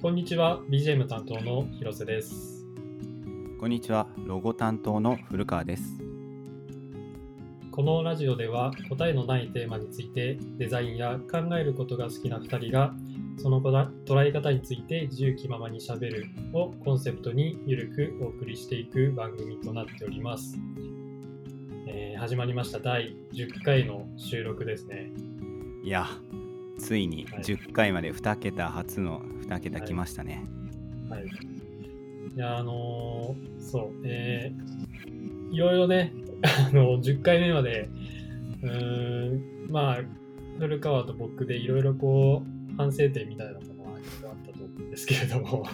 こんにちは BGM 担当の広瀬です。こんにちはロゴ担当の古川です。このラジオでは答えのないテーマについてデザインや考えることが好きな2人がその捉え方について自由気ままにしゃべるをコンセプトにゆるくお送りしていく番組となっております、えー、始まりました。第10回の収録ですね。いやついに10回まで2桁初の2桁来ましたね。はい。はい、いや、あのー、そう、えー、いろいろね、あの、10回目まで、うん、まあ、古川と僕でいろいろこう、反省点みたいなものはあったと思うんですけれども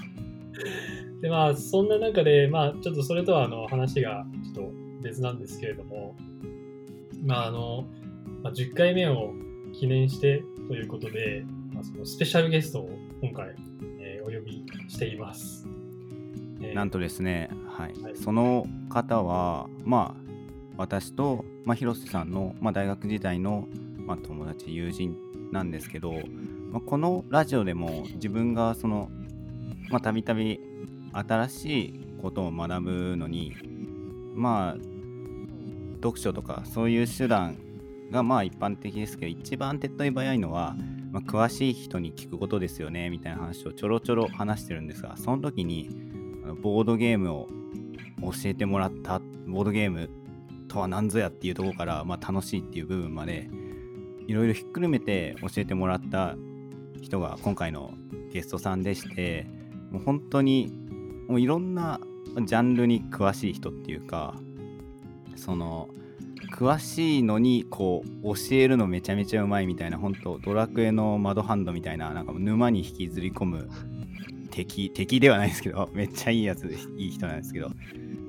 で、まあ、そんな中で、まあ、ちょっとそれとはあの話がちょっと別なんですけれども、まあ、あの、まあ、10回目を記念してということで、まあ、そのスペシャルゲストを今回、えー、お呼びしています。えー、なんとですね、はい、はい、その方は、まあ、私と、まあ、広瀬さんの、まあ、大学時代の、まあ、友達、友人なんですけど、まあ、このラジオでも自分がその、まあ、たびたび新しいことを学ぶのに、まあ、読書とかそういう手段がまあ一般的ですけど一番手っ取り早いのは、まあ、詳しい人に聞くことですよねみたいな話をちょろちょろ話してるんですがその時にボードゲームを教えてもらったボードゲームとは何ぞやっていうところから、まあ、楽しいっていう部分までいろいろひっくるめて教えてもらった人が今回のゲストさんでしてもう本当にもういろんなジャンルに詳しい人っていうかその詳しいのにこう教えるのめちゃめちゃうまいみたいな本当ドラクエの窓ハンドみたいななんか沼に引きずり込む敵敵ではないですけど めっちゃいいやついい人なんですけど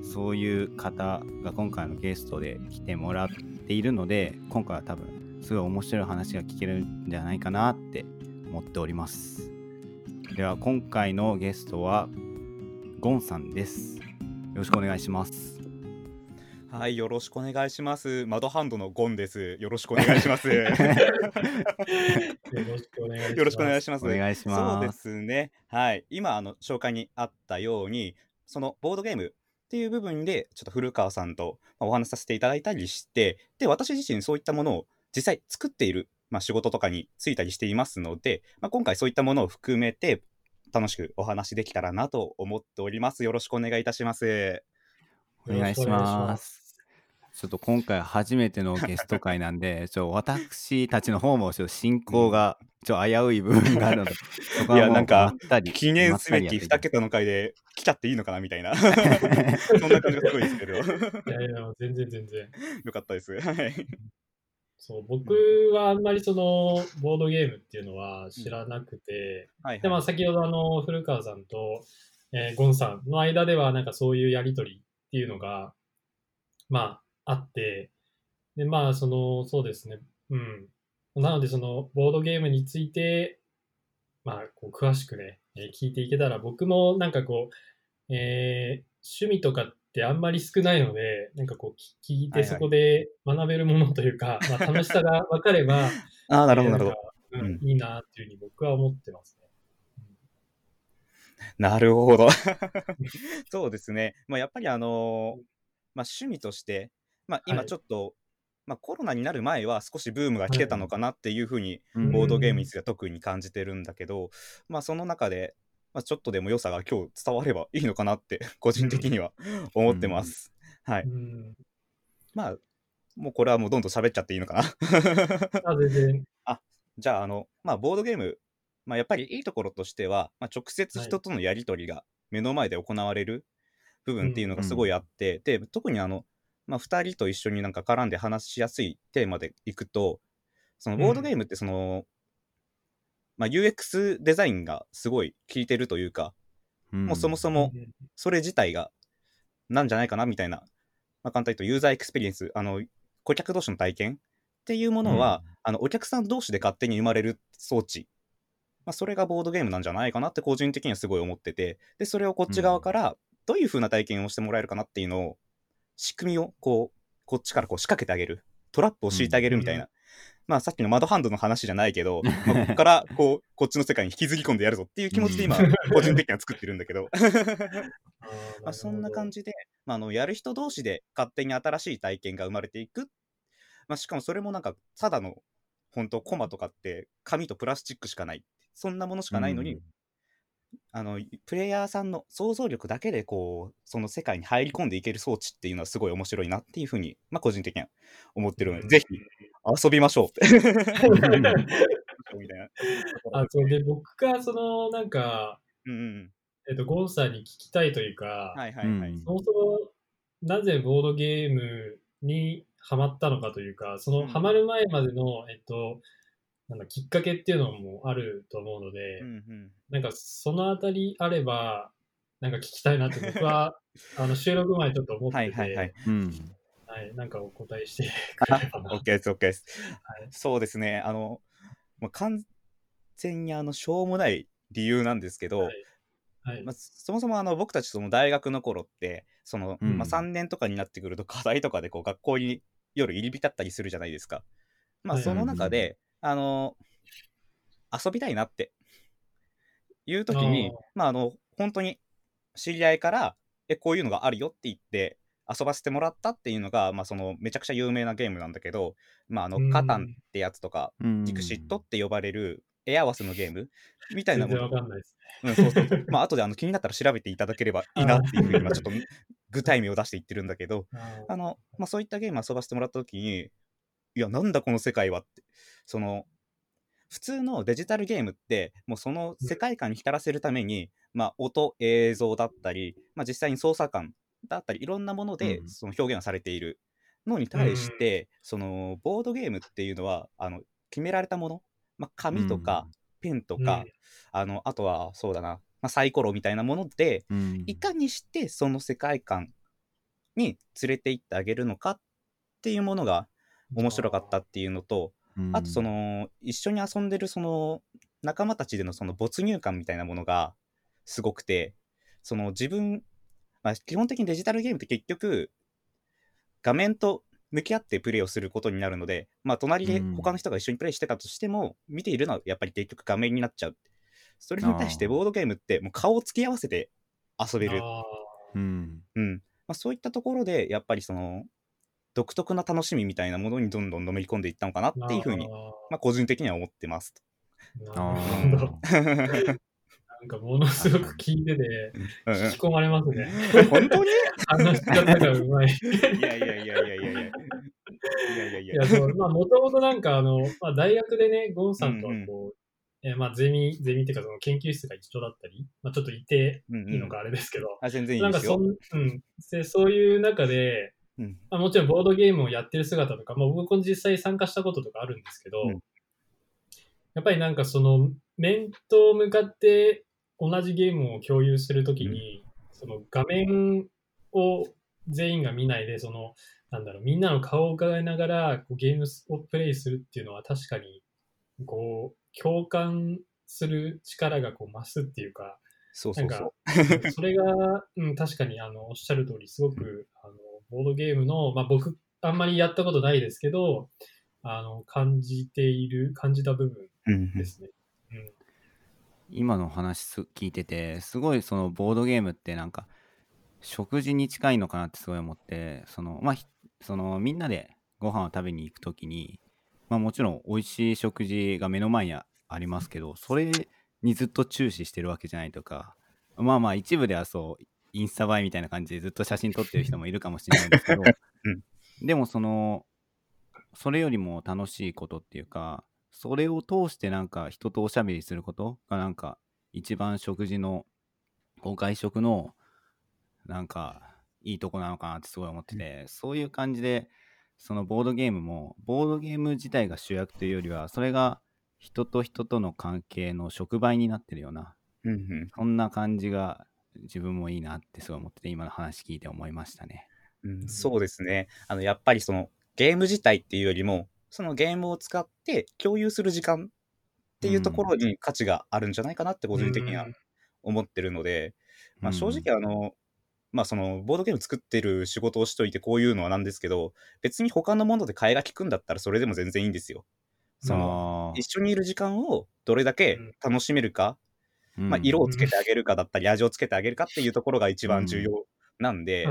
そういう方が今回のゲストで来てもらっているので今回は多分すごい面白い話が聞けるんじゃないかなって思っております。では今回のゲストはゴンさんです。よろしくお願いします。はい、よろしくお願いします。マドハンドのゴンです。よろしくお願いします。よろしくお願いします。よろしくお願いします。お願いします。そうですね。はい、今あの紹介にあったように、そのボードゲームっていう部分でちょっと古川さんとお話しさせていただいたりして、で私自身そういったものを実際作っている、まあ、仕事とかに就いたりしていますので、まあ、今回そういったものを含めて楽しくお話できたらなと思っております。よろしくお願いいたします。お願いします。ちょっと今回初めてのゲスト会なんで、ちょ私たちの方もちょっと進行がちょ危うい部分があるので、そいや、なんか、記念すべき2桁の回で来ちゃっていいのかなみたいな、そんな感じがすごいですけど。いやいや、全然全然。よかったです。はい。そう僕はあんまりそのボードゲームっていうのは知らなくて、うんはいはい、でまあ、先ほどあの古川さんと、えー、ゴンさんの間ではなんかそういうやり取りっていうのがまああって、で、まあ、その、そうですね。うん。なので、その、ボードゲームについて、まあ、こう、詳しくね、えー、聞いていけたら、僕もなんかこう、えー、趣味とかってあんまり少ないので、なんかこう、聞いてそこで学べるものというか、はいはい、まあ、楽しさが分かれば、ああ、なるほど、なるほど。うん、いいなっていうふうに僕は思ってますね。なるほど。そうですね。まあ、やっぱりあのー、まあ、趣味として、まあ、今ちょっと、はい、まあ、コロナになる前は少しブームが来てたのかなっていうふうに、ボードゲームについては特に感じてるんだけど、まあ、その中で、まあ、ちょっとでも良さが今日伝わればいいのかなって 個人的には思ってます。はい。まあ、もうこれはもうどんどん喋っちゃっていいのかなあ、全然。あ、じゃあ、あの、まあ、ボードゲーム、まあ、やっぱりいいところとしては、まあ、直接人とのやり取りが目の前で行われる部分っていうのがすごいあって、で、特にあの、まあ、2人と一緒になんか絡んで話しやすいテーマでいくと、そのボードゲームってその、うん、まあ、UX デザインがすごい効いてるというか、うん、もうそもそもそれ自体がなんじゃないかなみたいな、まあ、簡単に言うとユーザーエクスペリエンス、あの、顧客同士の体験っていうものは、うん、あのお客さん同士で勝手に生まれる装置、まあ、それがボードゲームなんじゃないかなって個人的にはすごい思ってて、で、それをこっち側からどういう風な体験をしてもらえるかなっていうのを仕組みをこう、こっちからこう仕掛けてあげる。トラップを敷いてあげるみたいな。まあさっきのマドハンドの話じゃないけど、まあ、ここからこう、こっちの世界に引きずり込んでやるぞっていう気持ちで今、個人的には作ってるんだけど。まあそんな感じで、まあ、あのやる人同士で勝手に新しい体験が生まれていく。まあ、しかもそれもなんか、ただの、本当コマとかって紙とプラスチックしかない。そんなものしかないのに、うん、あのプレイヤーさんの想像力だけでこうその世界に入り込んでいける装置っていうのはすごい面白いなっていうふうに、まあ、個人的には思ってるので、うん、ぜひ遊びましょうって。みたいな。あ、そうで、僕が、その、なんか、うんうん、えっと、ゴンさんに聞きたいというか、はいはいはい。そもそも、なぜボードゲームにハマったのかというか、そのハマる前までの、えっと、なんだきっかけっていうのもあると思うので、うんうん、なんかそのあたりあれば、なんか聞きたいなって僕は あの収録前ちょっと思ってて、はいはいはい、うん。はい、なんかお答えして くれればな。OK です、OK です。はい、そうですね、あの、もう完全にあのしょうもない理由なんですけど、はい。はい。まあ、そもそもあの僕たちその大学の頃ってその、うん、まあ、3年とかになってくると課題とかでこう学校に夜入り浸ったりするじゃないですか。まあ、その中で、あの遊びたいなっていう時にまああの本当に知り合いからえこういうのがあるよって言って遊ばせてもらったっていうのが、まあ、そのめちゃくちゃ有名なゲームなんだけど、まあ、あのカタンってやつとか、ディクシットって呼ばれるエアワスのゲーム？みたいなもの。全然わかんないですね。うん、そうそうそう。まあ、後であの気になったら調べていただければいいなっていうふうに、まあ、ちょっと具体名を出していってるんだけど、あの、まあ、そういったゲーム遊ばせてもらった時に、いや、なんだこの世界はって。その、普通のデジタルゲームって、もうその世界観に浸らせるために、まあ、音、映像だったり、まあ、実際に操作感だったりいろんなものでその表現をされているのに対して、うん、そのボードゲームっていうのはあの決められたもの、まあ、紙とかペンとか、うん、あのあとはそうだな、まあ、サイコロみたいなもので、うん、いかにしてその世界観に連れて行ってあげるのかっていうものが面白かったっていうのと、あとその一緒に遊んでるその仲間たちでのその没入感みたいなものがすごくてその自分まあ、基本的にデジタルゲームって結局、画面と向き合ってプレイをすることになるので、まあ、隣で他の人が一緒にプレイしてたとしても、うん、見ているのはやっぱり結局画面になっちゃう。それに対してボードゲームってもう顔を突き合わせて遊べる。うん。うん。まあ、そういったところで、やっぱりその、独特な楽しみみたいなものにどんどんのめり込んでいったのかなっていうふうに、まあ、個人的には思ってます。なるほど。なんかものすごく聞いてて、引き込まれますね。本当に？話し方がうまい。いやいやいやいやいやいや。いやいやいや。いや、そう、まあ、もともとなんか、あの、まあ、大学でね、ゴンさんとはこう、うんうん、えー、まあ、ゼミ、ゼミっていうか、その研究室が一緒だったり、まあ、ちょっといていいのかあれですけど、うんうん、あ全然いいなんかそん、うん、で、そういう中で、うん、まあ、もちろんボードゲームをやってる姿とか、まあ、僕も実際参加したこととかあるんですけど、うん、やっぱりなんかその、面と向かって同じゲームを共有するときに、その画面を全員が見ないで、その、なんだろう、みんなの顔を伺いながらこうゲームをプレイするっていうのは確かに、こう、共感する力がこう増すっていうか、そうそうそう。それが、うん、確かにあのおっしゃる通り、すごく、あのボードゲームの、まあ、僕、あんまりやったことないですけど、あの感じている、感じた部分ですね。うん今の話聞いててすごいそのボードゲームってなんか食事に近いのかなってすごい思ってそのまあそのみんなでご飯を食べに行く時にまあもちろん美味しい食事が目の前にありますけどそれにずっと注視してるわけじゃないとかまあまあ一部ではそうインスタ映えみたいな感じでずっと写真撮ってる人もいるかもしれないんですけど、うん、でもそのそれよりも楽しいことっていうかそれを通してなんか人とおしゃべりすることがなんか一番食事の外食のなんかいいとこなのかなってすごい思ってて、うん、そういう感じでそのボードゲームもボードゲーム自体が主役というよりはそれが人と人との関係の触媒になってるような、うんうん、そんな感じが自分もいいなってすごい思ってて今の話聞いて思いましたね。うん、そうですね。あのやっぱりそのゲーム自体っていうよりもそのゲームを使って共有する時間っていうところに価値があるんじゃないかなって個人的には思ってるので、まあ、正直あの、まあそのボードゲーム作ってる仕事をしといてこういうのはなんですけど別に他のもので替えが利くんだったらそれでも全然いいんですよ。その一緒にいる時間をどれだけ楽しめるか、うん、まあ、色をつけてあげるかだったり、味をつけてあげるかっていうところが一番重要なんで、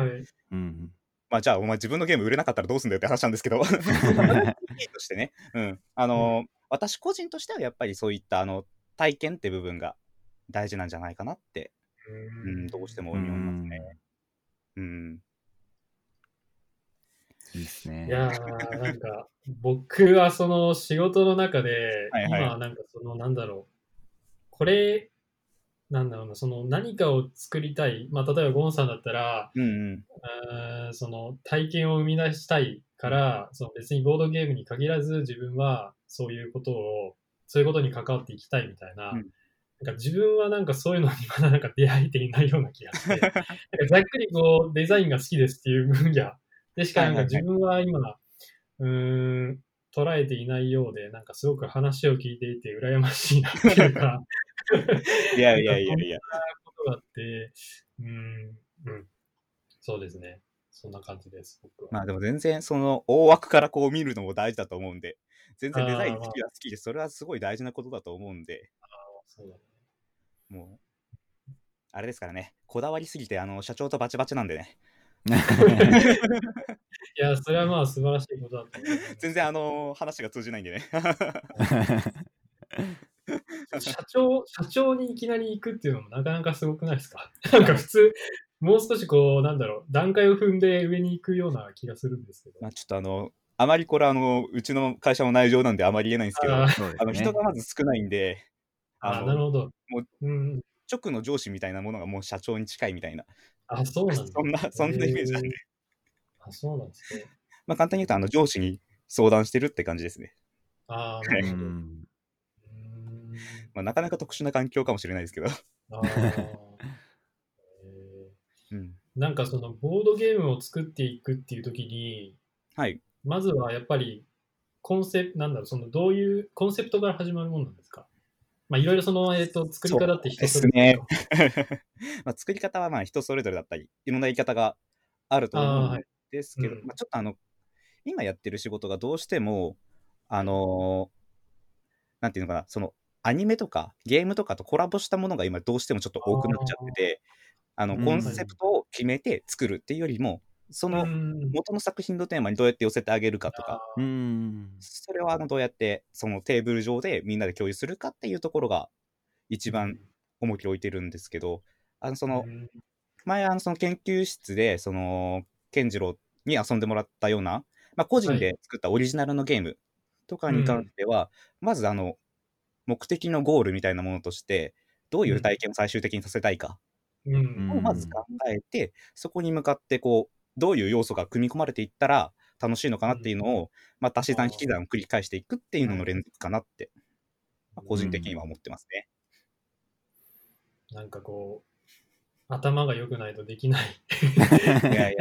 うん、まあ、じゃあ、お前自分のゲーム売れなかったらどうすんだよって話なんですけど、としてね、うん、あの、うん、私個人としてはやっぱりそういったあの体験って部分が大事なんじゃないかなって、うん、どうしても思いますね。うん。いいですね。いやー、なんか、僕はその仕事の中で、はいはい、今なんかその、なんだろう、これ、なんだろうな、その何かを作りたい、まあ、例えばゴンさんだったら、うんうん、その体験を生み出したいから、その別にボードゲームに限らず自分はそういうことを、そういうことに関わっていきたいみたいな、うん、なんか自分はなんかそういうのにまだなんか出会えていないような気がして、なんかざっくりこうデザインが好きですっていう分野。でしかなんか自分は今、うん、捉えていないようで、なんかすごく話を聞いていて羨ましいなっていうかいやいやいやいや。そんなことがあって、うん、うん、そうですね。そんな感じです、僕は。まあでも全然その大枠からこう見るのも大事だと思うんで、全然デザイン好きは好きで、それはすごい大事なことだと思うんで。あそうだね。もう、あれですからね、こだわりすぎて、あの、社長とバチバチなんでね。いや、それはまあ素晴らしいことだと思う。全然あの話が通じないんでね。社長、社長にいきなり行くっていうのもなかなかすごくないですか？なんか普通、もう少しこう、なんだろう、段階を踏んで上に行くような気がするんですけど。まあちょっとあの、あまりこれあの、うちの会社の内情なんであまり言えないんですけど、あ、ね、の人がまず少ないんで、あなるほど。もう、うん、直の上司みたいなものがもう社長に近いみたいな。あ、そうなんそんな、そんなイメージなんで。あ、そうなんですね。まあ簡単に言うと、あの、上司に相談してるって感じですね。ああ、なるほど。まあ、なかなか特殊な環境かもしれないですけど。ああ。うん、なんかそのボードゲームを作っていくっていう時に、はい、まずはやっぱりコンセプト、なんだろう、そのどういうコンセプトから始まるものなんですか？まあ、いろいろその、えっ、ー、と、作り方って人それぞれ。ですね。まあ、作り方はまあ人それぞれだったり、いろんな言い方があると思うんですけど、はいうん、まあ、ちょっとあの、今やってる仕事がどうしても、あのー、なんていうのかな、その、アニメとかゲームとかとコラボしたものが今どうしてもちょっと多くなっちゃってて、あの、コンセプトを決めて作るっていうよりも、その元の作品のテーマにどうやって寄せてあげるかとか、それはあのどうやってそのテーブル上でみんなで共有するかっていうところが一番重きを置いてるんですけど、あのその前あのその研究室でその健次郎に遊んでもらったような、まあ、個人で作ったオリジナルのゲームとかに関しては、まずあの目的のゴールみたいなものとしてどういう体験を最終的にさせたいか。をまず考えて、そこに向かってこうどういう要素が組み込まれていったら楽しいのかなっていうのを、まあ、足し算引き算を繰り返していくっていうのの連続かなって、まあ、個人的には思ってますね。なんかこう、頭が良くないとできない。いやいやい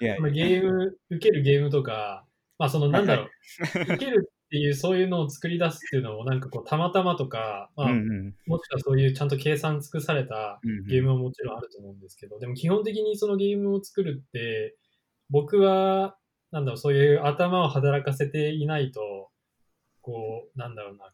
やいや。ゲーム、受けるゲームとか、まあそのなんだろう、受けるっていう、そういうのを作り出すっていうのも、なんかこう、たまたまとか、まあ、うんうん、もしくはそういうちゃんと計算尽くされたゲームはもちろんあると思うんですけど、でも基本的にそのゲームを作るって、僕は、なんだろう、そういう頭を働かせていないと、こう、なんだろうな、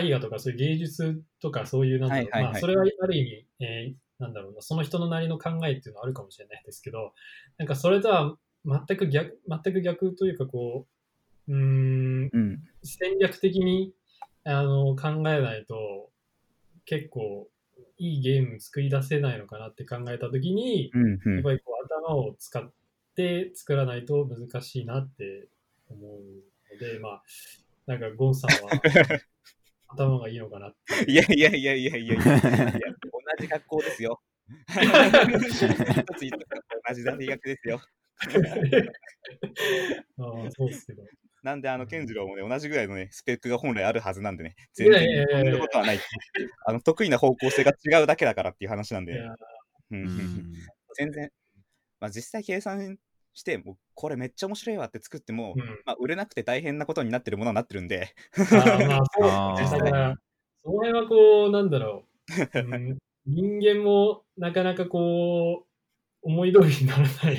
絵画とかそういう芸術とかそういう、なんだろう、まあ、それはある意味、えー、なんだろうな、その人のなりの考えっていうのはあるかもしれないですけど、なんかそれとは全く逆、全く逆というか、こう、うん、うん、戦略的にあの考えないと結構いいゲーム作り出せないのかなって考えたときに、うんうん、やっぱりこう頭を使って作らないと難しいなって思うので、まあ、なんかゴンさんは 頭がいいのかなって。いやいやいやいやいやいや同じ学校ですよ。同じ大学ですよ。ああ、そうですけど。なんで、あの、健次郎もね、同じぐらいのね、スペックが本来あるはずなんでね、全然そんなことはない。あの、得意な方向性が違うだけだからっていう話なんで。うん、全然、まあ、実際計算して、もうこれめっちゃ面白いわって作っても、うん、まあ、売れなくて大変なことになってるものになってるんで。あまあ、そうですね。その辺はこう、なんだろう。うん、人間もなかなかこう、思い通りにならないっ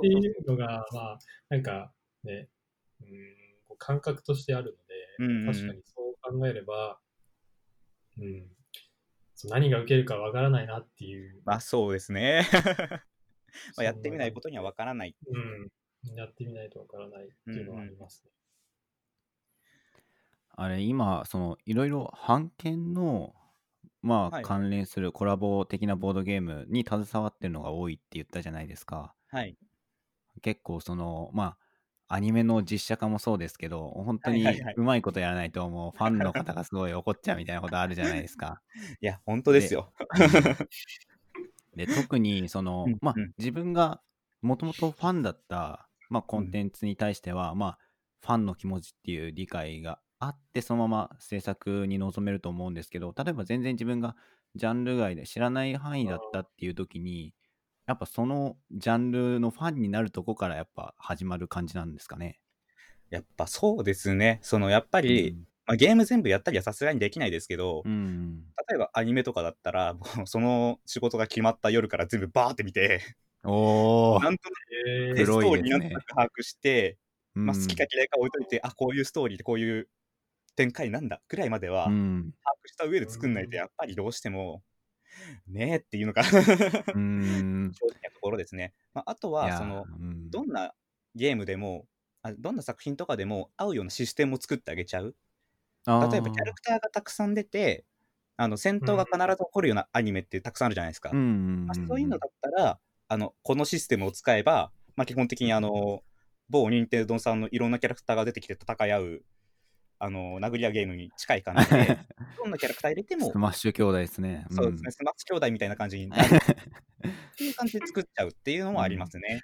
ていうのが、まあ、なんかね、うん、感覚としてあるので、うんうん、確かにそう考えれば、うん、何が受けるかわからないなっていう。まあそうですね。まあやってみないことにはわからない。うん。やってみないとわからないっていうのはありますね。うんうん、あれ、今、その、いろいろ版権の、まあ、関連するコラボ的なボードゲームに携わってるのが多いって言ったじゃないですか。はい。結構、その、まあ、アニメの実写化もそうですけど、本当にうまいことやらないと、もうファンの方がすごい怒っちゃうみたいなことあるじゃないですか。いや、本当ですよ。で、特に、その、まあ、自分がもともとファンだったまあ、コンテンツに対しては、まあ、ファンの気持ちっていう理解があって、そのまま制作に臨めると思うんですけど、例えば全然自分がジャンル外で知らない範囲だったっていう時に、やっぱそのジャンルのファンになるとこからやっぱ始まる感じなんですかね。やっぱそうですね。そのやっぱり、うん、まあ、ゲーム全部やったりはさすがにできないですけど、うん、例えばアニメとかだったら、もうその仕事が決まった夜から全部バーって見て、おなんとなく、ストーリーなんとなく把握して、まあ、好きか嫌いか置いといて、あ、こういうストーリーでこういう展開なんだくらいまでは、把握した上で作んないと、やっぱりどうしても、ねえっていうのが正直なところですね。まあ、あとは、その、どんなゲームでもあ、どんな作品とかでも合うようなシステムを作ってあげちゃう。例えば、キャラクターがたくさん出て、あの戦闘が必ず起こるようなアニメってたくさんあるじゃないですか。まあ、そういうのだったら、あの、このシステムを使えば、まあ、基本的にあの、某任天堂さんのいろんなキャラクターが出てきて戦い合う、あの、殴り合うゲームに近い感じで、どんなキャラクター入れても、スマッシュ兄弟ですね。うん、そうですね、スマッシュ兄弟みたいな感じになる。っていう感じで作っちゃうっていうのもありますね。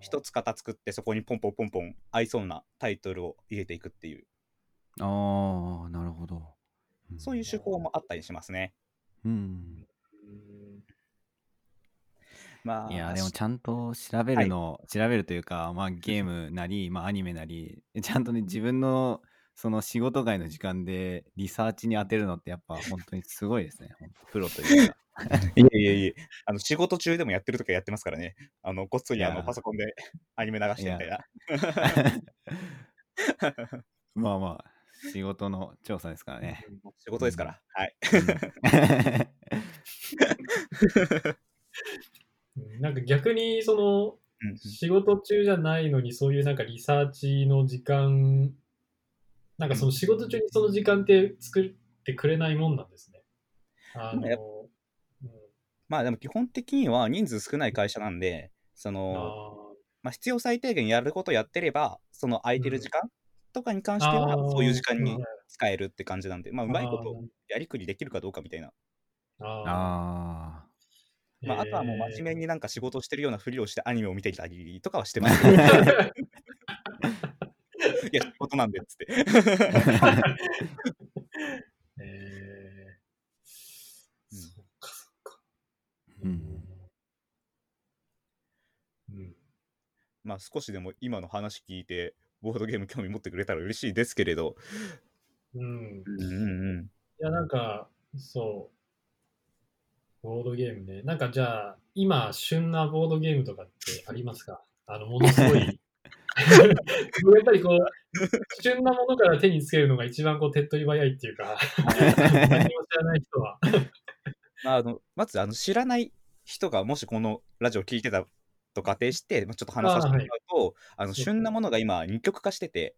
一つ型作って、そこにポンポンポンポン合いそうなタイトルを入れていくっていう。ああ、なるほど。そういう手法もあったりしますね。うん。まあ、いや、でもちゃんと調べるの、はい、調べるというか、まあ、ゲームなり、まあ、アニメなり、ちゃんとね、自分のその仕事外の時間でリサーチに当てるのって、やっぱ本当にすごいですね、プロというか。いえいえいえ、あの仕事中でもやってるときはやってますからね、あのごっそりあのパソコンでアニメ流してみたいな。まあまあ、仕事の調査ですからね。仕事ですから、はい。なんか逆にその、仕事中じゃないのにそういうなんかリサーチの時間なんかその仕事中にその時間って作ってくれないもんなんですね。あの、うん、まあでも基本的には人数少ない会社なんで、その、まあ、必要最低限やることやってれば、その空いてる時間とかに関しては、そういう時間に使えるって感じなんで、まあうまいことやりくりできるかどうかみたいな。ああ。まあ、あとはもう真面目になんか仕事してるようなふりをしてアニメを見ていたりとかはしてます。いや、仕事なんでっつって。えー、そっかそっか。うん。うん。まあ少しでも今の話聞いて、ボードゲーム興味持ってくれたら嬉しいですけれど。うん。うんうんうん。いや、なんか、そう。ボードゲームね。なんかじゃあ、今、旬なボードゲームとかってありますか？あの、ものすごい。やっぱりこう、旬なものから手につけるのが一番こう手っ取り早いっていうか、何も知らない人は。あのまずあの知らない人がもしこのラジオ聞いてたと仮定して、まあ、ちょっと話させてもらうと、あ、はい、の旬なものが今二極化してて、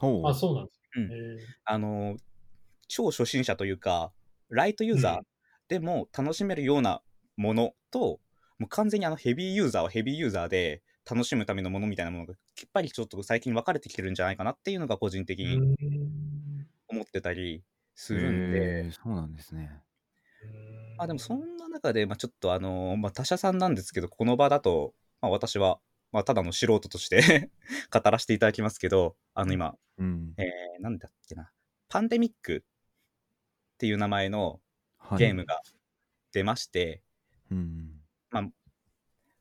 あ、そうなんです、うん、あの超初心者というか、ライトユーザーでも楽しめるようなものと、もう完全にあのヘビーユーザーはヘビーユーザーで楽しむためのものみたいなものがきっぱりちょっと最近分かれてきてるんじゃないかなっていうのが個人的に思ってたりするんで。そうなんですね。あでもそんな中で、まあ、ちょっとあの、まあ、他社さんなんですけど、この場だと、まあ、私は、まあ、ただの素人として 語らせていただきますけど、あの今、うん、えー、なんだっけな、パンデミックっていう名前のゲームが出まして、はい、うん、まあ、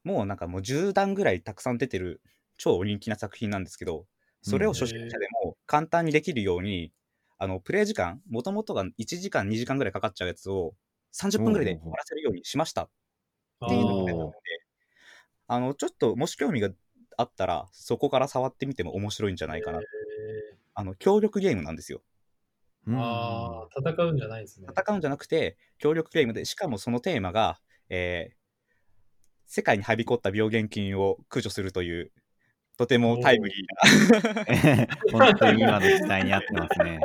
もうなんかもう10段ぐらいたくさん出てる超人気な作品なんですけど、それを初心者でも簡単にできるように、あのプレイ時間、もともとが1時間、2時間ぐらいかかっちゃうやつを30分ぐらいで終わらせるようにしましたっていうのが出たので、あのちょっともし興味があったら、そこから触ってみても面白いんじゃないかな。あの協力ゲームなんですよ。ああ、戦うんじゃないですね。戦うんじゃなくて、協力ゲームで、しかもそのテーマが、えー、世界にはびこった病原菌を駆除するという、とてもタイムリーな。本当に今の時代に合ってますね。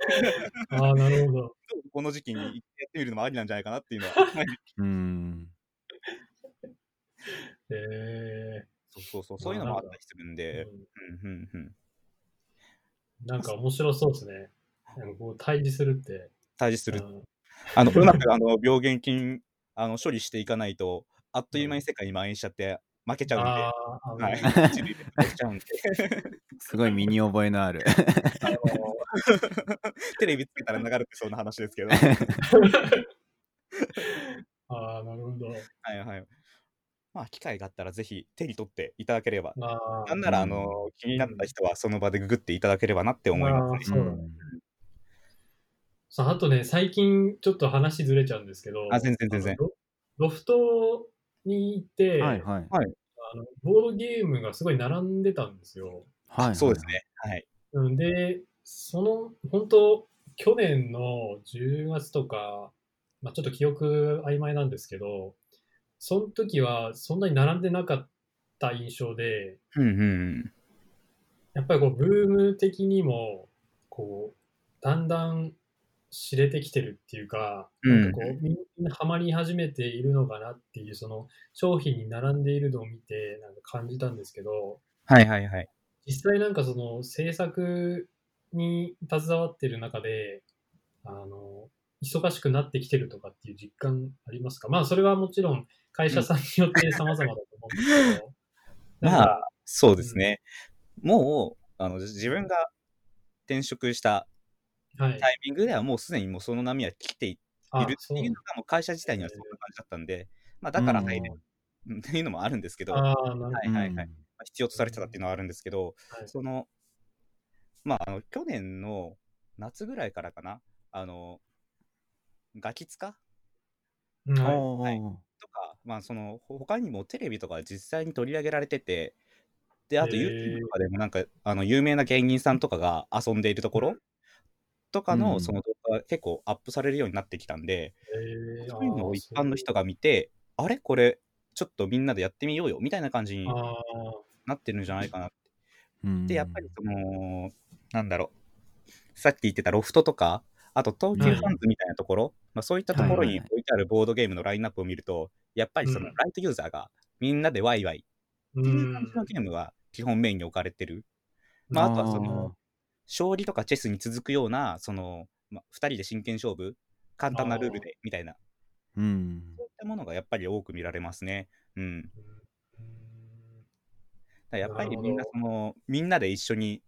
ああ、なるほど。この時期にやってみるのもありなんじゃないかなっていうのは。うん。へえそうそうそう、そういうのもあったりするんで。うん、うん、うん。なんか面白そうですね。こう対峙するって。対峙する。あのうまくあの病原菌あの処理していかないと、あっという間に世界に蔓延しちゃって負けちゃうんで、はい、すごい身に覚えのあるあの テレビつけたら流れてそうな話ですけど。ああ、なるほど。はいはい。まあ、機会があったらぜひ手に取っていただければ。なんなら、あの、気になった人はその場でググっていただければなって思いますね。そうさあ、あとね、最近ちょっと話ずれちゃうんですけど、あ、全然全然。ロフトに行って、はいはい。あのボードゲームがすごい並んでたんですよ。はい、そうですね。はい。で、その、本当去年の10月とか、まあ、ちょっと記憶曖昧なんですけど、その時はそんなに並んでなかった印象で、うんうん、やっぱりこう、ブーム的にも、こう、だんだん知れてきてるっていうか、なんかこう、みんなハマり始めているのかなっていう、その商品に並んでいるのを見て、なんか感じたんですけど、はいはいはい。実際なんかその制作に携わってる中で、あの、忙しくなってきてるとかっていう実感ありますか？まあそれはもちろん会社さんによって様々だと思うんですけど。まあ、そうですね。もう、あの、自分が転職したタイミングではもうすでにもうその波は来ているっていうのがもう会社自体にはそんな感じだったんで、まあ、だから入れるっていうのもあるんですけど、はいはいはい。必要とされてたっていうのはあるんですけど、その、まあ、あの去年の夏ぐらいからかな、あの、ガキツカ、はい、とか、まあ、その他にもテレビとか実際に取り上げられてて、で、あと YouTube とかでもなんか、あの有名な芸人さんとかが遊んでいるところとかのその動画が結構アップされるようになってきたんで、えー、そういうのを一般の人が見て、あれ？これ、ちょっとみんなでやってみようよみたいな感じになってるんじゃないかなって。で、やっぱりその、なんだろう、さっき言ってたロフトとか、あと東急ファンズみたいなところ、うん、まあ、そういったところに置いてあるボードゲームのラインナップを見ると、やっぱりそのライトユーザーがみんなでワイワイっていう感じのゲームが基本メインに置かれてる。まあ、あとはその、将棋とかチェスに続くような、その、まあ、2人で真剣勝負、簡単なルールでみたいな、うん、そういったものがやっぱり多く見られますね。うん。だやっぱりみんなその、みんなで一緒に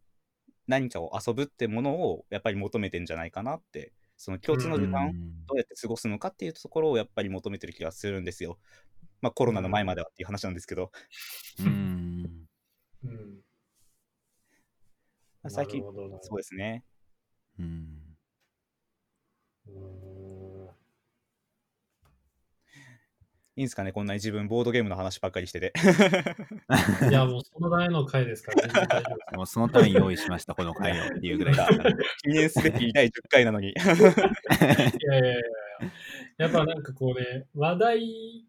何かを遊ぶってものをやっぱり求めてんじゃないかなって、その共通の時間をどうやって過ごすのかっていうところをやっぱり求めてる気がするんですよ。まあコロナの前まではっていう話なんですけど。うん。うん最近、そうですね。うん。いいんですかね、こんなに自分、ボードゲームの話ばっかりしてて。いや、もうそのための回ですから、ね、もうそのために用意しました、この回をっていうぐらい記念すべき第10回なのに。いやいやいややっぱなんかこうね、話題、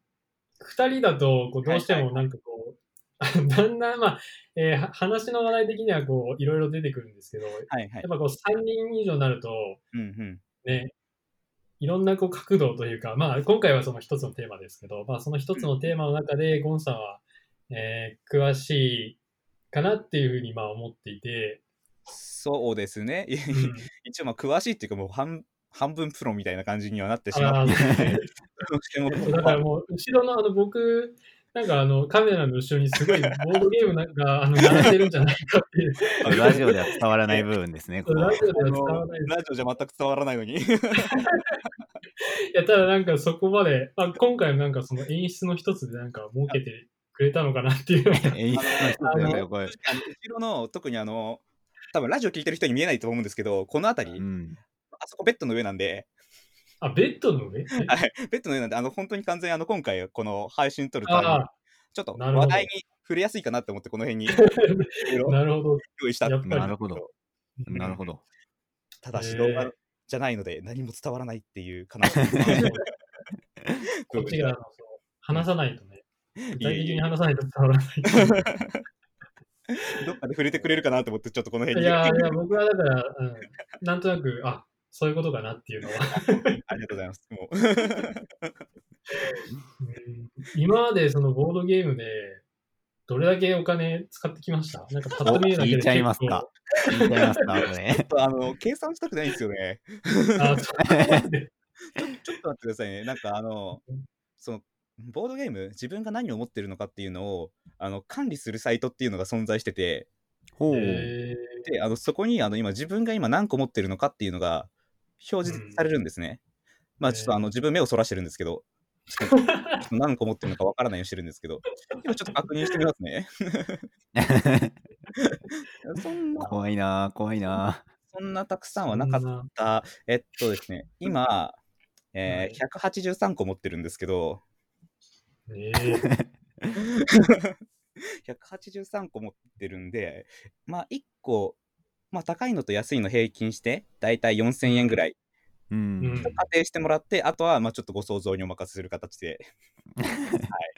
2人だとこうどうしてもなんかこう、だんだん、まあ、えー、話の話題的にはこういろいろ出てくるんですけど、はいはい、やっぱこう3人以上になると、うんうん、ね、いろんなこう角度というか、まあ、今回はその一つのテーマですけど、まあ、その一つのテーマの中で、ゴンさんは、えー、詳しいかなっていうふうにまあ思っていて。そうですね。一応、まあ、詳しいっていうか、もう半半分プロみたいな感じにはなってしまって、ね、だからもう、後ろのあの僕、なんかあのカメラの後ろにすごいボードゲームなんか あの並んでるんじゃないかっていう。ラジオでは伝わらない部分ですね。ラジオでは伝わらない。ラジオじゃ全く伝わらないのに。いや、ただなんかそこまで、まあ、今回なんかその演出の一つでなんか設けてくれたのかなっていう。演出の一つだよ、これ。後ろの、特にあの、多分ラジオ聞いてる人に見えないと思うんですけど、この辺り、うん、あそこベッドの上なんで、あ、ベッドの上？はい、ベッドの上なんで、あの、本当に完全にあの、今回、この配信撮るために、ちょっと話題に触れやすいかなって思って、この辺に なるほど。用意したなるほど。なるほど。ただし動画じゃないので何も伝わらないっていう悲しい。こっちが話さないとね、具体的に話さないと伝わらない。どっかで触れてくれるかなと思って、ちょっとこの辺に。いやいや、僕はだから、うん、なんとなく、あそういうことかなっていうのは。ありがとうございます。もう今までそのボードゲームで、どれだけお金使ってきました？なんかパッと見るだけで聞いちゃいますか。聞いちゃいますか、ね。あの、計算したくないんですよね。あちょちょっと待ってくださいね。なんかあの、その、ボードゲーム、自分が何を持ってるのかっていうのをあの管理するサイトっていうのが存在してて、ほうであのそこにあの今自分が今何個持ってるのかっていうのが表示されるんですね。うん、まあちょっとあの自分目をそらしてるんですけど、ちょっと何個持ってるのかわからないようにしてるんですけど、今ちょっと確認してみますね。そんな怖いな怖いな。そんなたくさんはなかった。えっとですね、今、えー、183個持ってるんですけど、えー。183個持ってるんで、まあ1個、まあ高いのと安いの平均して、だいたい4000円ぐらい。うん、仮定してもらって、あとはまあちょっとご想像にお任せする形で、は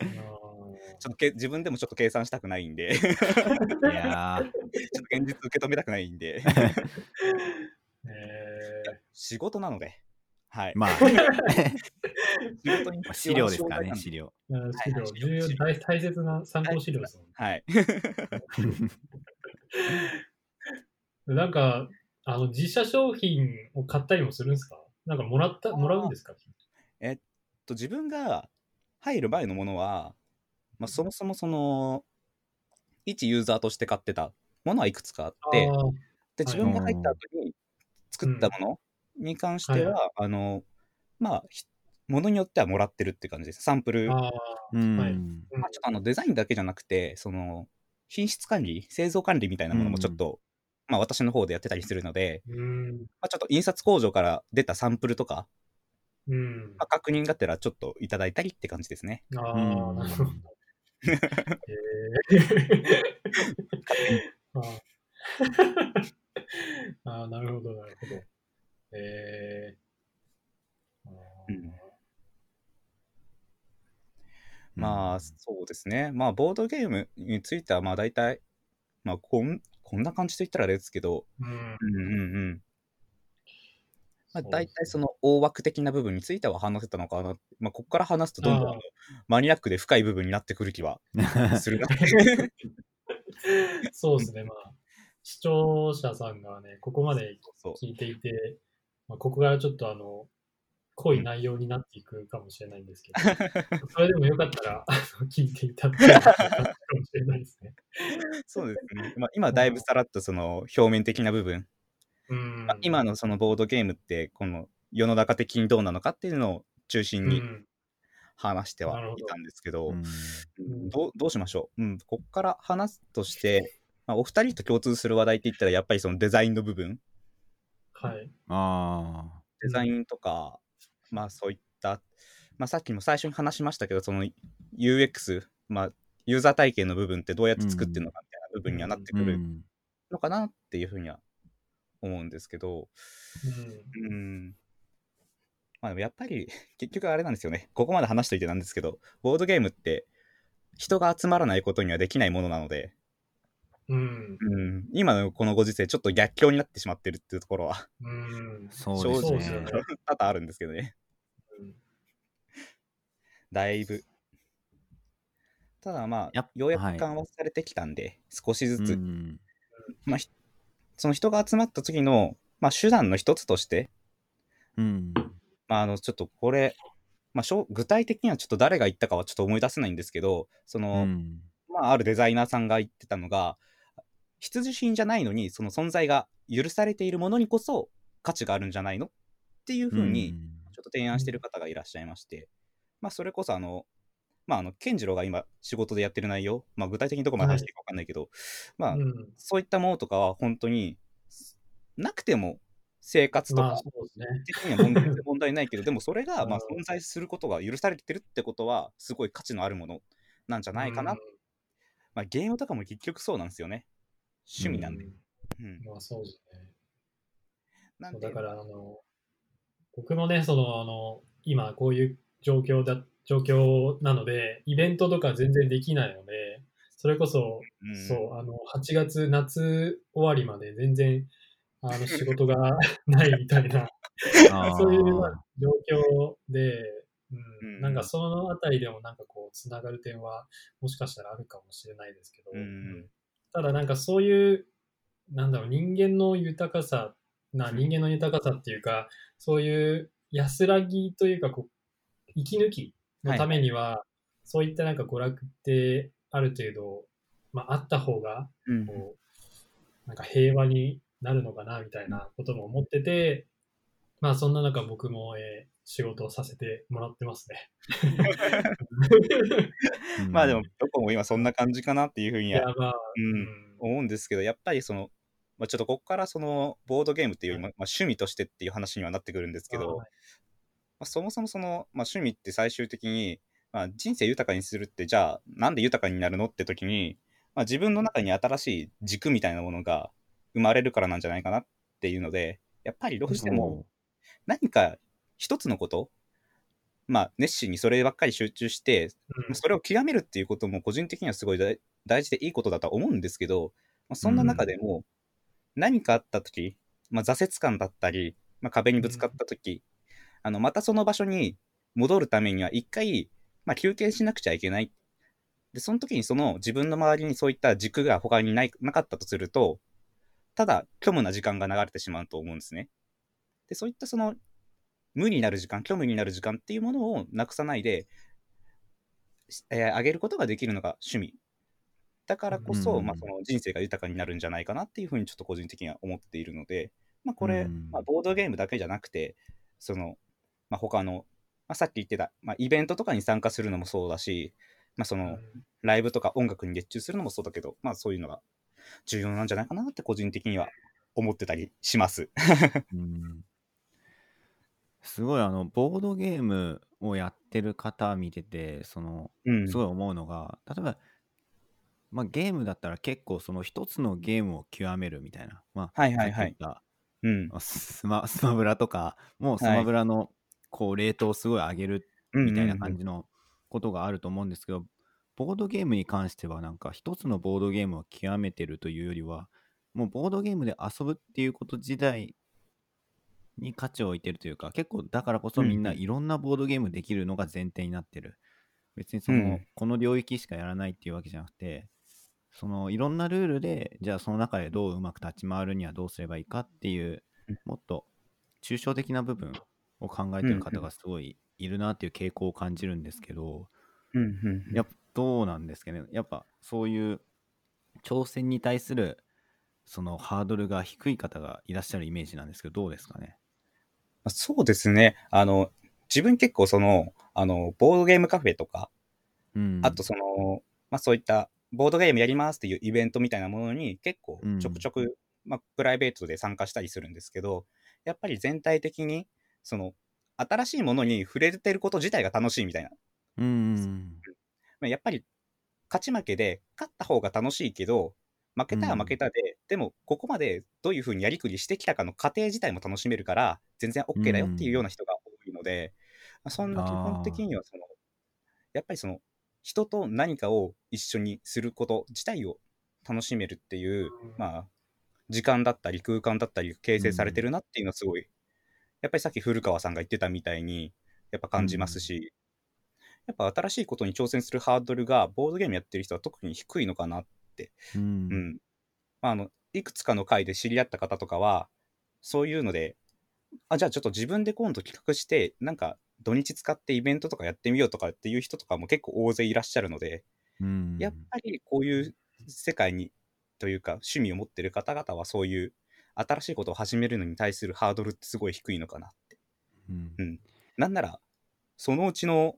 い、ちょっとけ自分でもちょっと計算したくないんで。いや ちょっと現実受け止めたくないんで。えー、仕事なので、はい。まあ、資料ですかね、資料。資料、重要、大大切な参考資料ですはい。なんか、あの、自社商品を買ったりもするんですか？なんかもらった、もらうんですか？えっと、自分が入る前のものは、まあ、そもそもその、一ユーザーとして買ってたものはいくつかあって、で、自分が入った後に作ったものに関しては、はい、あの、まあ、ものによってはもらってるって感じです。サンプル。あうん、はい。まあ、ちょっとあのデザインだけじゃなくて、その、品質管理、製造管理みたいなものもちょっと、まあ私の方でやってたりするので、うんまあ、ちょっと印刷工場から出たサンプルとか、うんまあ、確認がてらちょっといただいたりって感じですね。ああ、なるほど。えああ、なるほど、なるほど。えー、うん、まあ、そうですね。まあ、ボードゲームについては、まあ、大体、まあ、こん、こんな感じと言ったらあれですけど、うん、うんうんうん。まあ、大体その大枠的な部分については話せたのかな。まあ、ここから話すとどんどんマニアックで深い部分になってくる気は するな。そうですね。まあ、視聴者さんがね、ここまで聞いていて、まあ、ここからちょっとあの、濃い内容になっていくかもしれないんですけど、それでもよかったら聞いていただけるかもしれないですね。そうですね。まあ、今だいぶさらっとその表面的な部分、うん。まあ、今のそのボードゲームってこの世の中的にどうなのかっていうのを中心に話してはいたんですけど、うん、どどうしましょう、うん、ここから話すとして、まあ、お二人と共通する話題って言ったらやっぱりそのデザインの部分。はい。ああ。デザインとか、まあそういった、まあさっきも最初に話しましたけど、その UX、まあユーザー体験の部分ってどうやって作ってるのかみたいな部分にはなってくるのかなっていうふうには思うんですけど、うん。まあでもやっぱり 結局あれなんですよね。ここまで話しといてなんですけど、ボードゲームって人が集まらないことにはできないものなので、うん、うん、今のこのご時世ちょっと逆境になってしまってるっていうところは、うん、そうですね。多々あるんですけどね、うん、だいぶただまあようやく緩和されてきたんで、はい、少しずつ、うん、まあその人が集まった時の、まあ、手段の一つとして、うん。まあ、あのちょっとこれ、まあ、具体的にはちょっと誰が言ったかはちょっと思い出せないんですけどその、まあ、あるデザイナーさんが言ってたのが必需品じゃないのにその存在が許されているものにこそ価値があるんじゃないのっていうふうにちょっと提案してる方がいらっしゃいまして、まあ、それこそあの、まあ、あの健次郎が今仕事でやってる内容、まあ、具体的にどこまで話していいか分かんないけど、はい、まあ、うん、そういったものとかは本当になくても生活とか的には問題,、問題ないけど でもそれがまあ存在することが許されてるってことはすごい価値のあるものなんじゃないかな、うん、まあ、ゲームとかも結局そうなんですよね。趣味なんで。うん、まあそうですね。なんだから、あの、僕もね、その、あの、今こういう状況だ、状況なので、イベントとか全然できないので、それこそ、うん、そう、あの、8月、夏終わりまで全然、あの、仕事が ないみたいな そういう状況で、うん、なんかそのあたりでもなんかこう、つながる点は、もしかしたらあるかもしれないですけど、うん、ただなんかそういう、なんだろう、人間の豊かさ、な人間の豊かさっていうか、そういう安らぎというかこう、息抜きのためには、はい、そういったなんか娯楽ってある程度、まあ、あった方が、こう、なんか平和になるのかなみたいなことも思ってて、まあそんな中僕も、えー、仕事をさせてもらってますね。まあでもどこも今そんな感じかなっていうふうには、まあ、うん、思うんですけどやっぱりその、まあ、ちょっとここからそのボードゲームっていうまあ、趣味としてっていう話にはなってくるんですけど、まあ、そもそもその、まあ、趣味って最終的に、まあ、人生豊かにするってじゃあなんで豊かになるのって時に、まあ、自分の中に新しい軸みたいなものが生まれるからなんじゃないかなっていうのでやっぱりどうしても何か一つのこと、まあ、熱心にそればっかり集中して、うん、それを極めるっていうことも個人的にはすごい大事でいいことだとは思うんですけど、まあ、そんな中でも何かあった時、まあ、挫折感だったり、まあ、壁にぶつかった時、うん、あのまたその場所に戻るためには一回、まあ、休憩しなくちゃいけない。で、その時にその自分の周りにそういった軸が他にないなかったとすると、ただ虚無な時間が流れてしまうと思うんですね。で、そういったその無になる時間、虚無になる時間っていうものをなくさないで、えー、上げることができるのが趣味。だからこそ、うん、まあ、その人生が豊かになるんじゃないかなっていうふうにちょっと個人的には思っているので、まあ、これ、うん、まあ、ボードゲームだけじゃなくて、その、まあ、他の、まあ、さっき言ってた、まあ、イベントとかに参加するのもそうだし、まあ、その、ライブとか音楽に熱中するのもそうだけど、まあ、そういうのが重要なんじゃないかなって個人的には思ってたりします。うんすごいあの、ボードゲームをやってる方見てて、その、すごい思うのが、例えば、まあ、ゲームだったら結構その一つのゲームを極めるみたいな、まあ、はいはいはい。うん。スマスマブラとか、もうスマブラのこうレートをすごい上げるみたいな感じのことがあると思うんですけど、ボードゲームに関してはなんか一つのボードゲームを極めてるというよりは、もうボードゲームで遊ぶっていうこと自体に価値を置いてるというか、結構だからこそみんないろんなボードゲームできるのが前提になってる。別にその、うん、この領域しかやらないっていうわけじゃなくて、そのいろんなルールで、じゃあその中でどううまく立ち回るにはどうすればいいかっていう、もっと抽象的な部分を考えてる方がすごいいるなっていう傾向を感じるんですけど、やっぱどうなんですかね。やっぱそういう挑戦に対するそのハードルが低い方がいらっしゃるイメージなんですけど、どうですかね。そうですね。あの、自分結構その、あの、ボードゲームカフェとか、うん、あとその、まあそういったボードゲームやりますっていうイベントみたいなものに結構ちょくちょく、うん、まあプライベートで参加したりするんですけど、やっぱり全体的に、その、新しいものに触れてること自体が楽しいみたいな。うん。やっぱり、勝ち負けで勝った方が楽しいけど、負けたら負けたで、うん、でもここまでどういうふうにやりくりしてきたかの過程自体も楽しめるから全然 OK だよっていうような人が多いので、うん、そんな基本的にはそのやっぱりその人と何かを一緒にすること自体を楽しめるっていう、まあ時間だったり空間だったり形成されてるなっていうのはすごい、やっぱりさっき古川さんが言ってたみたいにやっぱ感じますし、やっぱ新しいことに挑戦するハードルがボードゲームやってる人は特に低いのかなっ、うん、うん、まあ、あのいくつかの回で知り合った方とかはそういうのであじゃあちょっと自分で今度企画してなんか土日使ってイベントとかやってみようとかっていう人とかも結構大勢いらっしゃるので、うん、やっぱりこういう世界にというか趣味を持ってる方々はそういう新しいことを始めるのに対するハードルってすごい低いのかなって。うん、うん、なんならそのうちの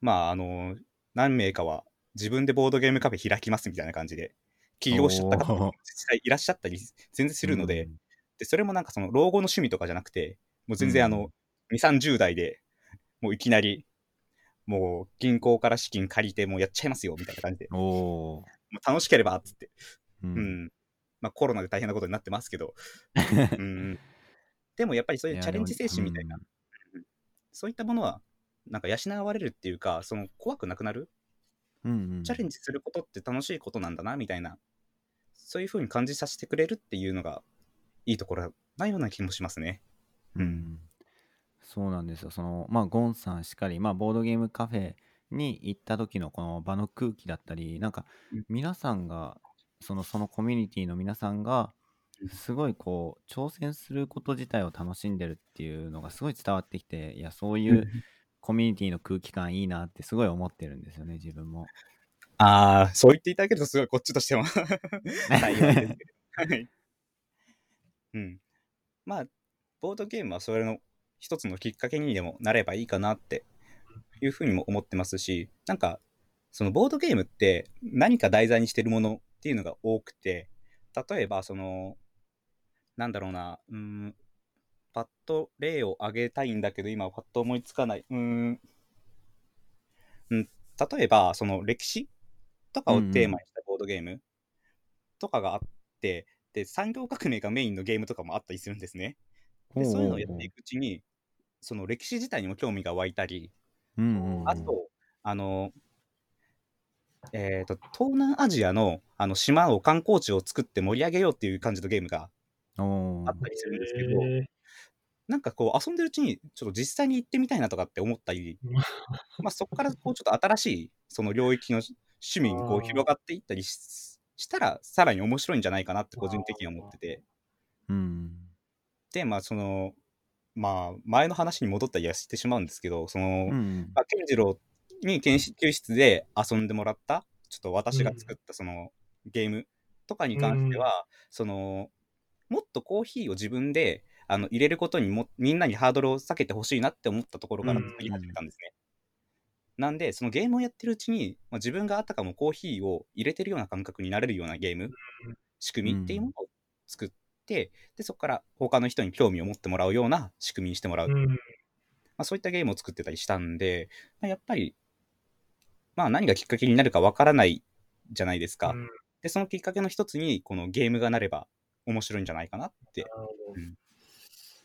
まああの何名かは自分でボードゲームカフェ開きますみたいな感じで、起業しちゃった方も実際いらっしゃったり全然するので、うん、でそれもなんかその老後の趣味とかじゃなくて、もう全然あの、うん、2、30代でもういきなり、もう銀行から資金借りてもうやっちゃいますよみたいな感じで、もう楽しければっつって、うん、うん、まあ、コロナで大変なことになってますけど、うん、でもやっぱりそういうチャレンジ精神みたいな、うん、そういったものはなんか養われるっていうかその怖くなくなる、うんうん、チャレンジすることって楽しいことなんだなみたいな。そういうふうに感じさせてくれるっていうのがいいところなような気もしますね。うん、そうなんですよ。そのまあゴンさんしっかり、まあ、ボードゲームカフェに行った時のこの場の空気だったりなんか皆さんがそのそのコミュニティの皆さんがすごいこう挑戦すること自体を楽しんでるっていうのがすごい伝わってきていやそういうコミュニティの空気感いいなってすごい思ってるんですよね自分も。ああそう言っていただけるとすごいこっちとしても 幸いですけど。はい。うん。まあボードゲームはそれの一つのきっかけにでもなればいいかなっていうふうにも思ってますしなんかそのボードゲームって何か題材にしてるものっていうのが多くて例えばそのなんだろうな、うん、パッと例を挙げたいんだけど、今パッと思いつかない。うん、うん、例えば、その歴史とかをテーマにしたボードゲームとかがあって、うん、で、産業革命がメインのゲームとかもあったりするんですね。でそういうのをやっていくうちに、その歴史自体にも興味が湧いたり、うんあと、あの、えーと、東南アジアのあの島を観光地を作って盛り上げようっていう感じのゲームがあったりするんですけど、なんかこう遊んでるうちにちょっと実際に行ってみたいなとかって思ったり、まあ。そこからこうちょっと新しいその領域の趣味にこう広がっていったりしたらさらに面白いんじゃないかなって個人的には思ってて。うん、でまあそのまあ前の話に戻ったりはしてしまうんですけどその、うん、まあ、健次郎に研究室で遊んでもらったちょっと私が作ったそのゲームとかに関しては、うん、そのもっとコーヒーを自分であの入れることにもみんなにハードルを避けてほしいなって思ったところから作り始めたんですね。なんで、そのゲームをやってるうちに、まあ、自分があたかもコーヒーを入れてるような感覚になれるようなゲーム、仕組みっていうものを作って、でそこから他の人に興味を持ってもらうような仕組みにしてもらう。まあ、そういったゲームを作ってたりしたんで、まあ、やっぱり、まあ何がきっかけになるかわからないじゃないですか。で、そのきっかけの一つに、このゲームがなれば面白いんじゃないかなって。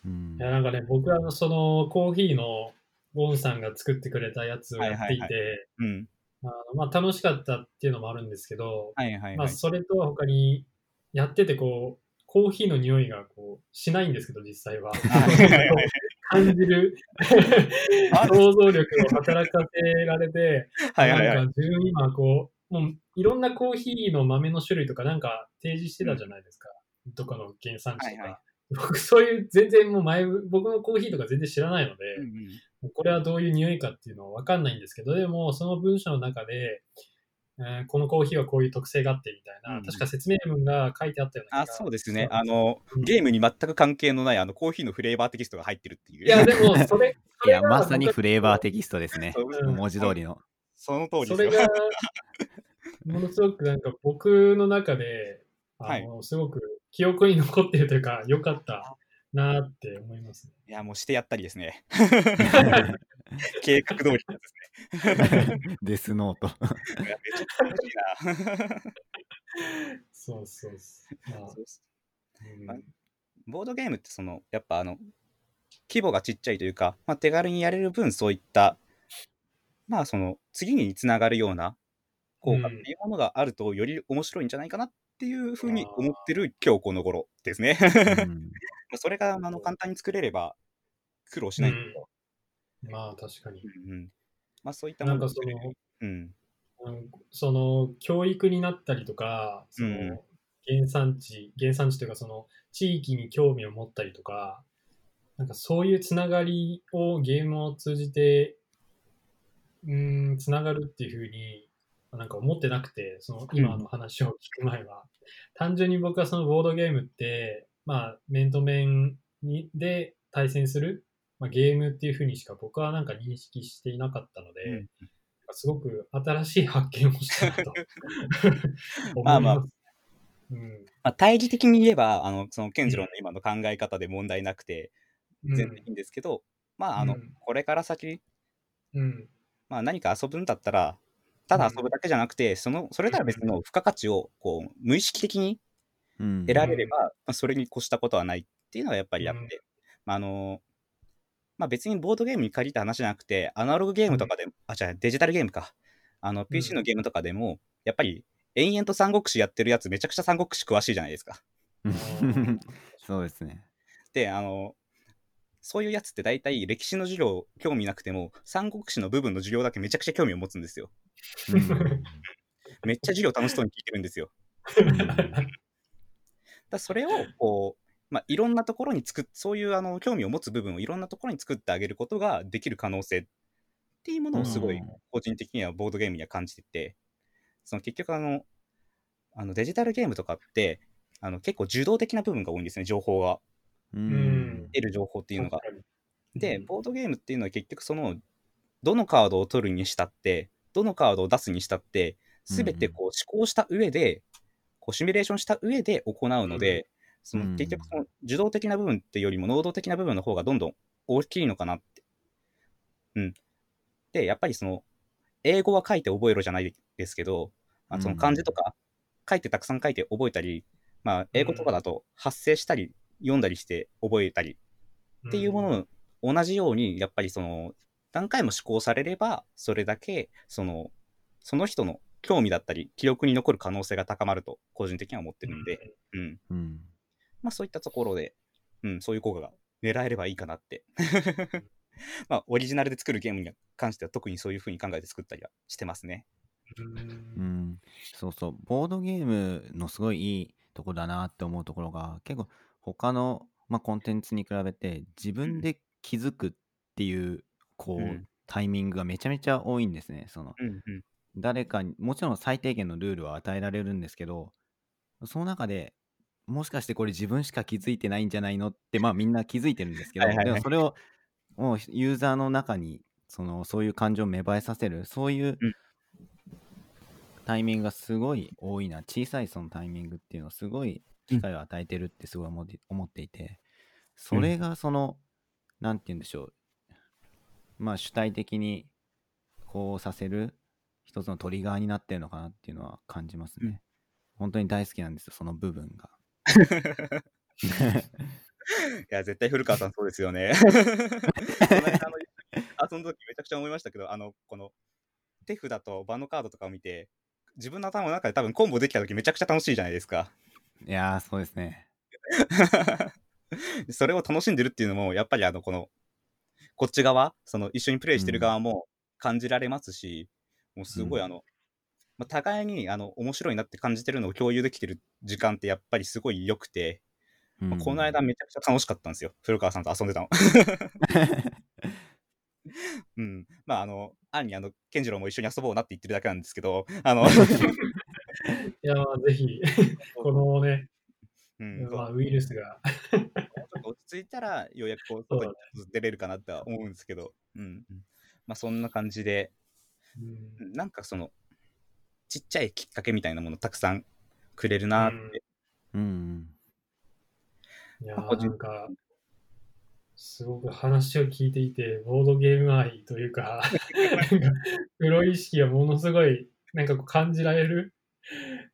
うん、いやなんかね、僕はそのコーヒーのゴンさんが作ってくれたやつをやっていて、まあ、楽しかったっていうのもあるんですけど、はいはいはい、まあ、それとは他にやっててこう、コーヒーの匂いがこうしないんですけど、実際は。感じる。想像力を働かせられて、はいはいはい、なんか自分今こう、もういろんなコーヒーの豆の種類とかなんか提示してたじゃないですか。どこの原産地とか。はいはい、僕そういう全然もう前、僕のコーヒーとか全然知らないので、うんうん、これはどういう匂いかっていうのはわかんないんですけど、でもその文章の中で、えー、このコーヒーはこういう特性があってみたいな、うん、確か説明文が書いてあったようなあそうですね。あの、うん、ゲームに全く関係のないあのコーヒーのフレーバーテキストが入ってるっていう。いやでもそれ いやまさにフレーバーテキストですね、う。ん、文字通りの。その通りですそれが ものすごくなんか僕の中であの、はい、すごく記憶に残っているというか、良かったなって思いますね。いや、もうしてやったりですね。計画通りですね。デスノート。めちゃくちゃ楽しいな。そうそうまあ まあ、ボードゲームってそのやっぱあの規模がちっちゃいというか、まあ、手軽にやれる分そういったまあその次につながるような効果っていうものがあるとより面白いんじゃないかなっっていうふうに思ってる今日この頃ですね。それがあの簡単に作れれば苦労しない。う。ん、まあ確かに。うん、まあそういったものがその、うん、その教育になったりとか、その原産地、原産地というかその地域に興味を持ったりとか、なんかそういうつながりをゲームを通じて、うん、つながるっていうふうになんか思ってなくて、その今の話を聞く前は。単純に僕はそのボードゲームって、まあ、面と面にで対戦する、まあ、ゲームっていうふうにしか僕はなんか認識していなかったので、うん、すごく新しい発見をしたなと。まあまあ、うん。まあ、対峙的に言えば、あのその健次郎の今の考え方で問題なくて、全然いいんですけど、まあ、あの、これから先、うん、まあ、何か遊ぶんだったら、ただ遊ぶだけじゃなくて、そのそれとは別の付加価値をこう無意識的に得られれば、まあ、それに越したことはないっていうのがやっぱりあって、まあ、あのまあ、別にボードゲームに限った話じゃなくて、アナログゲームとかでも、あ、じゃあデジタルゲームか。あの、PC のゲームとかでも、やっぱり延々と三国志やってるやつめちゃくちゃ三国志詳しいじゃないですか。そうですね。で、あの、そういうやつって大体歴史の授業興味なくても、三国志の部分の授業だけめちゃくちゃ興味を持つんですよ。めっちゃ授業楽しそうに聞いてるんですよ。だそれをこう、まあ、いろんなところに作っそういうあの興味を持つ部分をいろんなところに作ってあげることができる可能性っていうものをすごい個人的にはボードゲームには感じてて、その結局あのあのデジタルゲームとかってあの結構受動的な部分が多いんですね情報が。うん。得る情報っていうのが。でボードゲームっていうのは結局そのどのカードを取るにしたってどのカードを出すにしたって全てこう思考した上で、こうシミュレーションした上で行うので、その結局その受動的な部分っていうよりも能動的な部分の方がどんどん大きいのかなって。うん。で、やっぱりその、英語は書いて覚えろじゃないですけど、まあ、その漢字とか書いてたくさん書いて覚えたり、まあ、英語とかだと発声したり読んだりして覚えたりっていうものを同じように、やっぱりその、何回も試行されれば、それだけ、その、その人の興味だったり、記憶に残る可能性が高まると、個人的には思ってるんで、うん。うん、まあそういったところで、うん、そういう効果が狙えればいいかなって。まあ、オリジナルで作るゲームに関しては特にそういうふうに考えて作ったりはしてますね。うん、そうそう、ボードゲームのすごいいいとこだなって思うところが、結構他の、まあ、コンテンツに比べて自分で気づくっていう、こう、うん、タイミングがめちゃめちゃ多いんですね。その、うんうん、誰かに、もちろん最低限のルールは与えられるんですけど、その中でもしかしてこれ自分しか気づいてないんじゃないのって、まあみんな気づいてるんですけど、でもそれをもうユーザーの中にそのそういう感情を芽生えさせる、そういうタイミングがすごい多いな、小さいそのタイミングっていうのをすごい機会を与えてるってすごい思って思っていて、それがその、なんて言うんでしょう、まあ主体的にこうさせる一つのトリガーになってるのかなっていうのは感じますね。本当に大好きなんですよ、その部分が。いや、絶対古川さんそうですよね。この間の遊んだ時めちゃくちゃ思いましたけど、あの、この手札と場のカードとかを見て、自分の頭の中で多分コンボできた時めちゃくちゃ楽しいじゃないですか。いやー、そうですね。それを楽しんでるっていうのも、やっぱりあの、この、こっち側、その一緒にプレイしてる側も感じられますし、うん、もうすごいあの、まあ、互いにあの面白いなって感じてるのを共有できてる時間ってやっぱりすごい良くて、まあ、この間めちゃくちゃ楽しかったんですよ。古川さんと遊んでたの。うん。まあ、あの、暗にあの、健次郎も一緒に遊ぼうなって言ってるだけなんですけど、あのいや、まあ、ぜひ、このね、うん、まあ、ウイルスがちょっと落ち着いたら、ようやくこう、外に出れるかなって思うんですけど、うん。まあ、そんな感じで、うん、なんかその、ちっちゃいきっかけみたいなものたくさんくれるなって。うん。いやなんか、すごく話を聞いていて、ボードゲーム愛というか、プロ意識がものすごい、なんかこう感じられる。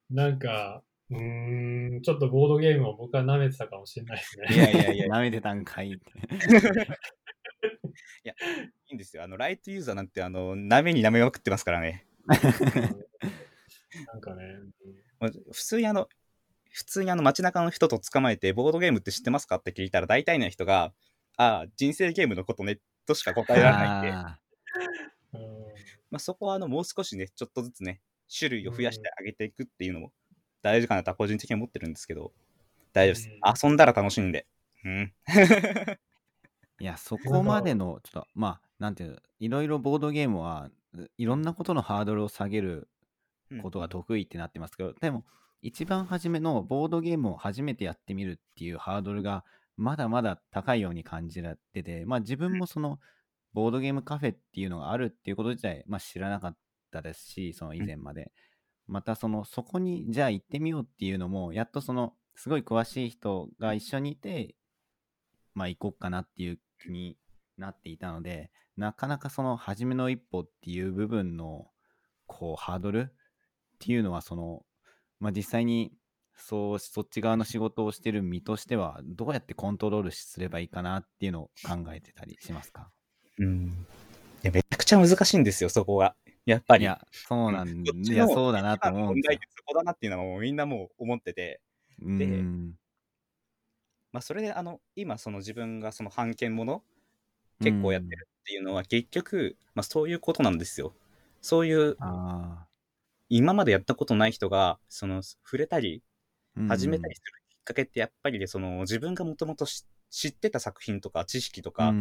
なんか、うん、ちょっとボードゲームを僕は舐めてたかもしれないですね。いやいやいや、舐めてたんかいって。いや、いいんですよ。あの、ライトユーザーなんて、あの、舐めに舐めまくってますからね。なんかね、普通にあの、普通にあの街中の人と捕まえて、ボードゲームって知ってますかって聞いたら、大体の人が、ああ、人生ゲームのことね、としか答えられないんで、まあ、そこはあのもう少しね、ちょっとずつね、種類を増やしてあげていくっていうのも大事かなとは個人的に思ってるんですけど、大丈夫です。遊んだら楽しいんで。うん。いや、そこまでの、ちょっと、まあ、なんていういろいろボードゲームはいろんなことのハードルを下げることが得意ってなってますけど、でも一番初めのボードゲームを初めてやってみるっていうハードルがまだまだ高いように感じられてて、まあ自分もそのボードゲームカフェっていうのがあるっていうこと自体、まあ知らなかったですし、その以前まで。またそのそこにじゃあ行ってみようっていうのも、やっとそのすごい詳しい人が一緒にいて、まあ行こうかなっていう気になっていたので、なかなかその初めの一歩っていう部分のこうハードルっていうのはその、まあ、実際にそうそっち側の仕事をしてる身としてはどうやってコントロールすればいいかなっていうのを考えてたりしますか？うん。いやめちゃくちゃ難しいんですよそこが。やっぱり。いやそうなん いやそうだなと思うんですよ。そこだなっていうのはもうみんなもう思ってて。で、まあ、それであの今その自分がその判権もの結構やってるっていうのは結局、まあ、そういうことなんですよ。そういう今までやったことない人がその触れたり始めたりするきっかけってやっぱりその自分がもともと知ってた作品とか知識とか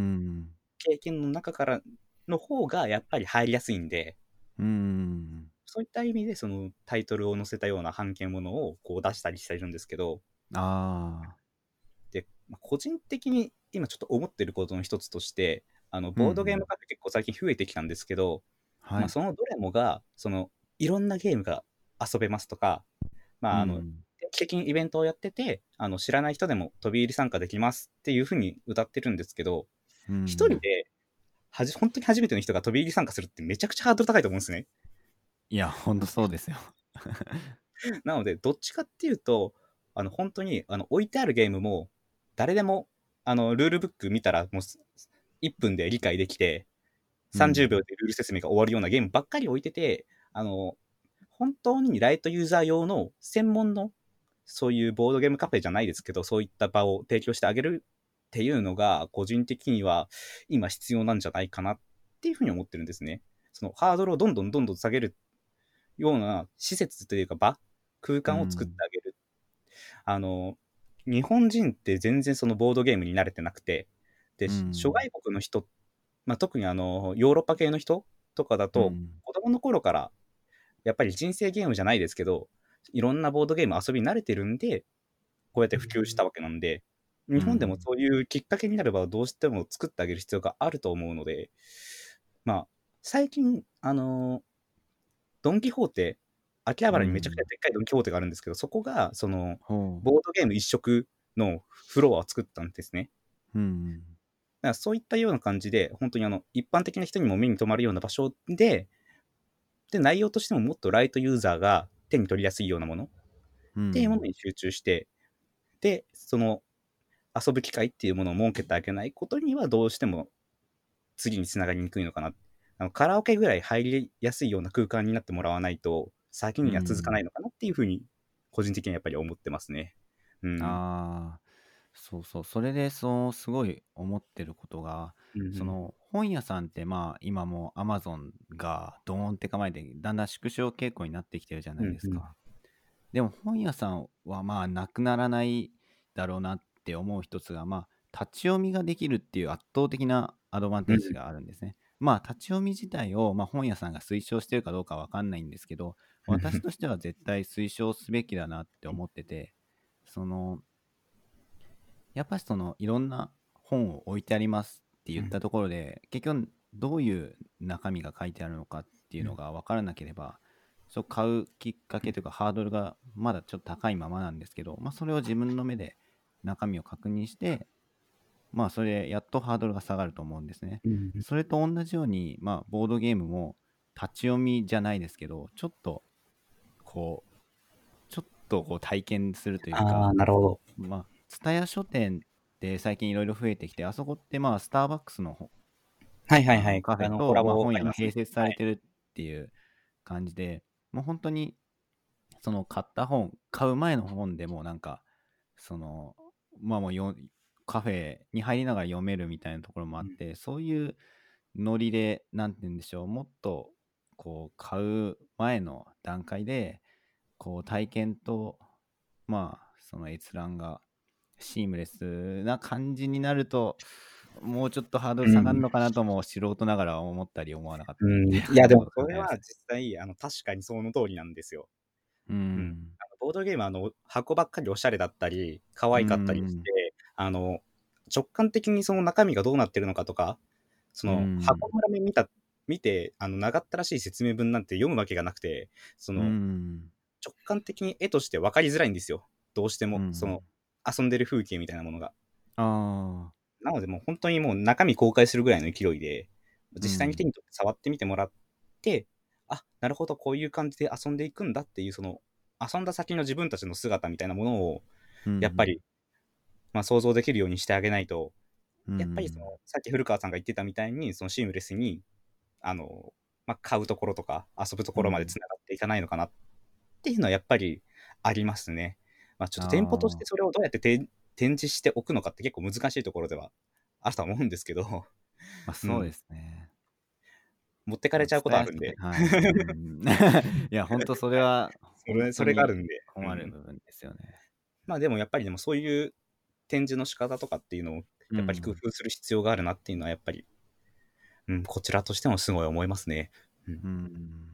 経験の中からの方がやっぱり入りやすいんで、うんそういった意味でそのタイトルを載せたような版権ものをこう出したりしてるんですけど。あで、まあ、個人的に今ちょっと思ってることの一つとしてあのボードゲームカフェ結構最近増えてきたんですけど、うん、まあ、そのどれもがそのいろんなゲームが遊べますとか、まああの、うん定期的にイベントをやってて、あの知らない人でも飛び入り参加できますっていうふうに歌ってるんですけど、一、うん、人ではじ、本当に初めての人が飛び入り参加するってめちゃくちゃハードル高いと思うんですね。いや、ほんとそうですよ。なので、どっちかっていうと、あの本当にあの置いてあるゲームも、誰でもあのルールブック見たら、もう1分で理解できて、30秒でルール説明が終わるようなゲームばっかり置いてて、うん、あの本当にライトユーザー用の専門のそういうボードゲームカフェじゃないですけど、そういった場を提供してあげるっていうのが、個人的には今必要なんじゃないかなっていうふうに思ってるんですね。そのハードルをどんどんどんどん下げるような施設というか場、空間を作ってあげる。うん、あの、日本人って全然そのボードゲームに慣れてなくて、で、うん、諸外国の人、まあ、特にあの、ヨーロッパ系の人とかだと、うん、子供の頃から、やっぱり人生ゲームじゃないですけど、いろんなボードゲーム遊び慣れてるんで、こうやって普及したわけなんで、日本でもそういうきっかけになればどうしても作ってあげる必要があると思うので、まあ、最近、あのー、ドン・キホーテ、秋葉原にめちゃくちゃでっかいドン・キホーテがあるんですけど、そこが、その、ボードゲーム一色のフロアを作ったんですね。うん。だからそういったような感じで、本当にあの、一般的な人にも目に留まるような場所で、で、内容としてももっとライトユーザーが手に取りやすいようなものっていうものに集中して、で、その、遊ぶ機会っていうものを設けてあげないことにはどうしても次につながりにくいのかなあのカラオケぐらい入りやすいような空間になってもらわないと、先には続かないのかなっていうふうに、個人的にはやっぱり思ってますね。うん、ああ、そうそう、それでそうすごい思ってることが、うんうん、その本屋さんってまあ今もアマゾンがドーンって構えてだんだん縮小傾向になってきてるじゃないですか。うんうん、でも本屋さんはまあなくならないだろうなって思う一つがまあ立ち読みができるっていう圧倒的なアドバンテージがあるんですね。まあ、立ち読み自体を、まあ、本屋さんが推奨してるかどうかわかんないんですけど、私 としては絶対推奨すべきだなって思ってて、その、やっぱりその、いろんな本を置いてありますって言ったところで、結局、どういう中身が書いてあるのかっていうのが分からなければ、そう買うきっかけというかハードルがまだちょっと高いままなんですけど、まあ、それを自分の目で中身を確認してまあそれやっとハードルが下がると思うんですね。うん、それと同じように、まあ、ボードゲームも立ち読みじゃないですけどちょっとこうちょっとこう体験するというかあなるほど。まあ蔦屋書店って最近いろいろ増えてきてあそこってまあスターバックスのはいはいはい。カフェと、まあ、本屋が併設されてるっていう感じで、はい、もう本当にその買った本買う前の本でもなんかそのまあもうカフェに入りながら読めるみたいなところもあって、うん、そういうノリで何て言うんでしょうもっとこう買う前の段階でこう体験とまあその閲覧がシームレスな感じになるともうちょっとハードル下がるのかなとも素人ながら思ったり思わなかったり、うん、いやでもそれは実際あの確かにその通りなんですよ。うん、うん、ボードゲームはあの箱ばっかりおしゃれだったり可愛かったりして、あの、直感的にその中身がどうなってるのかとか、その箱の裏面見た、見て、あの、長ったらしい説明文なんて読むわけがなくて、その、直感的に絵として分かりづらいんですよ。どうしても、その、遊んでる風景みたいなものが。あなので、もう本当にもう中身公開するぐらいの勢いで、実際に手に取って触ってみてもらって、あ、なるほど、こういう感じで遊んでいくんだっていう、その、遊んだ先の自分たちの姿みたいなものを、やっぱり、まあ、想像できるようにしてあげないと、やっぱりその、さっき古川さんが言ってたみたいに、そのシームレスに、あの、まあ、買うところとか遊ぶところまでつながっていかないのかなっていうのはやっぱりありますね。まあ、ちょっと店舗としてそれをどうやって展示しておくのかって結構難しいところではあると思うんですけど。まあ、そうですね、うん。持ってかれちゃうことあるんで。はい、いや、本当それは それ、それがあるんで。困る部分ですよね。うん、まあでもやっぱりでもそういう展示の仕方とかっていうのをやっぱり工夫する必要があるなっていうのはやっぱり、うん、こちらとしてもすごい思いますね。うん。うん、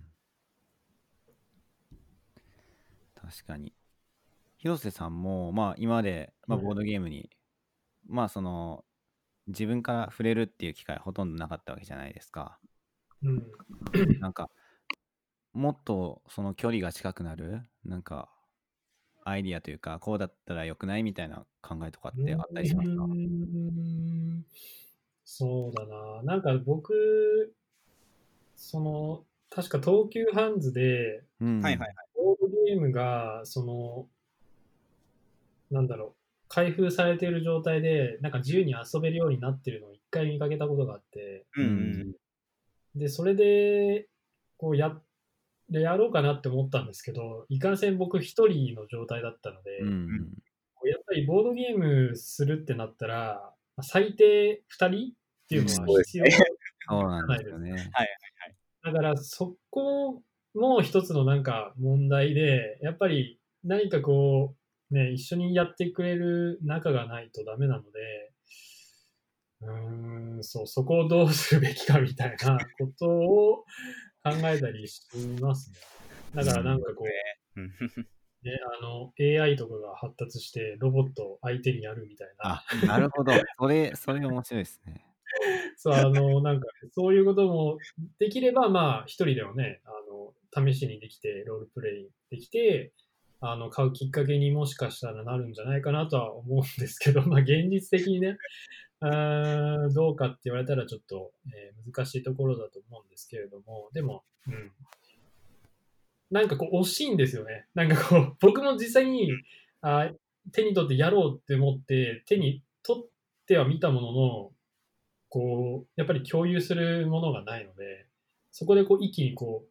確かに。広瀬さんも、まあ今まで、まあ、ボードゲームに、うん、まあその、自分から触れるっていう機会ほとんどなかったわけじゃないですか。うん。なんか、もっとその距離が近くなる、なんか、アイディアというか、こうだったらよくないみたいな考えとかってあったりしますか？そうだな。なんか僕、その、確か東急ハンズで、うん、はいはいはい。ボードゲームが、その、なんだろう、開封されている状態で、なんか自由に遊べるようになってるのを一回見かけたことがあって、うん、で、それで、こうや、やろうかなって思ったんですけど、いかんせん僕一人の状態だったので、うん、やっぱりボードゲームするってなったら、最低2人っていうのは必要ないですね。はいはいはい。だからそこも一つのなんか問題で、やっぱり何かこう、ね、一緒にやってくれる仲がないとダメなので、うん、そう、そこをどうするべきかみたいなことを考えたりしますね。だからなんかこう、ね、あの、AI とかが発達してロボットを相手にやるみたいな。あ、なるほど。それ、それ面白いですね。そう、あの、なんか、そういうこともできれば、まあ、一人でもね、あの、試しにできて、ロールプレイできて、あの、買うきっかけにもしかしたらなるんじゃないかなとは思うんですけど、まあ、現実的にね、あどうかって言われたらちょっと、えー、難しいところだと思うんですけれども、でも、うん。なんかこう惜しいんですよね。なんかこう、僕も実際にあ手に取ってやろうって思って手に取っては見たものの、こう、やっぱり共有するものがないので、そこでこう一気にこ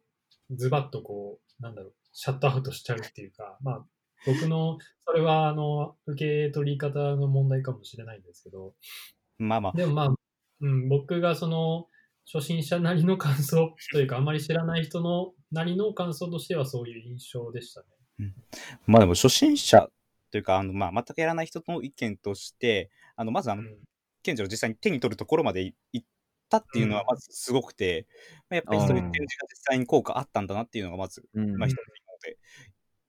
う、ズバッとこう、なんだろう、シャットアウトしちゃうっていうか、まあ、僕の、それはあの、受け取り方の問題かもしれないんですけど、まあまあ。でもまあ、うん、僕がその、初心者なりの感想というか、あんまり知らない人のなりの感想としてはそういう印象でしたね。うん、まあでも初心者というか、あのまあ、全くやらない人の意見として、あのまずあの、うん、賢者を実際に手に取るところまで行ったっていうのはまずすごくて、うん、やっぱりそういう展示が実際に効果あったんだなっていうのがまず、うん、まあ一つので、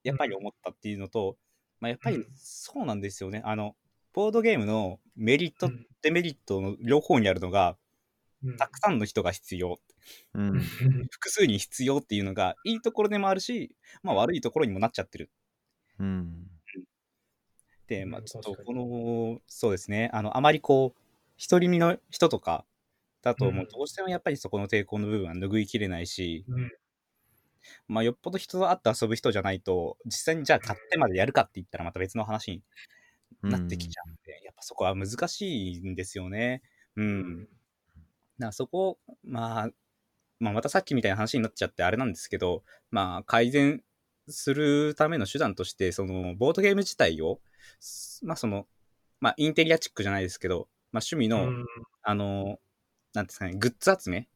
やっぱり思ったっていうのと、まあ、やっぱりそうなんですよね。あの、ボードゲームのメリット、デメリットの両方にあるのが、たくさんの人が必要、うん、複数に必要っていうのがいいところでもあるし、まあ、悪いところにもなっちゃってる。うん、で、まあ、ちょっとこの、そうですね、あのあまりこう、独り身の人とかだと、もう。どうしてもやっぱりそこの抵抗の部分は拭いきれないし、うん、まあ、よっぽど人と会って遊ぶ人じゃないと、実際にじゃあ買ってまでやるかって言ったらまた別の話になってきちゃうんで、やっぱそこは難しいんですよね。うん。だそこ、まあ、まあ、またさっきみたいな話になっちゃってあれなんですけど、まあ、改善するための手段として、その、ボードゲーム自体を、まあ、その、まあ、インテリアチックじゃないですけど、まあ、趣味の、あの、なんですかね、グッズ集め、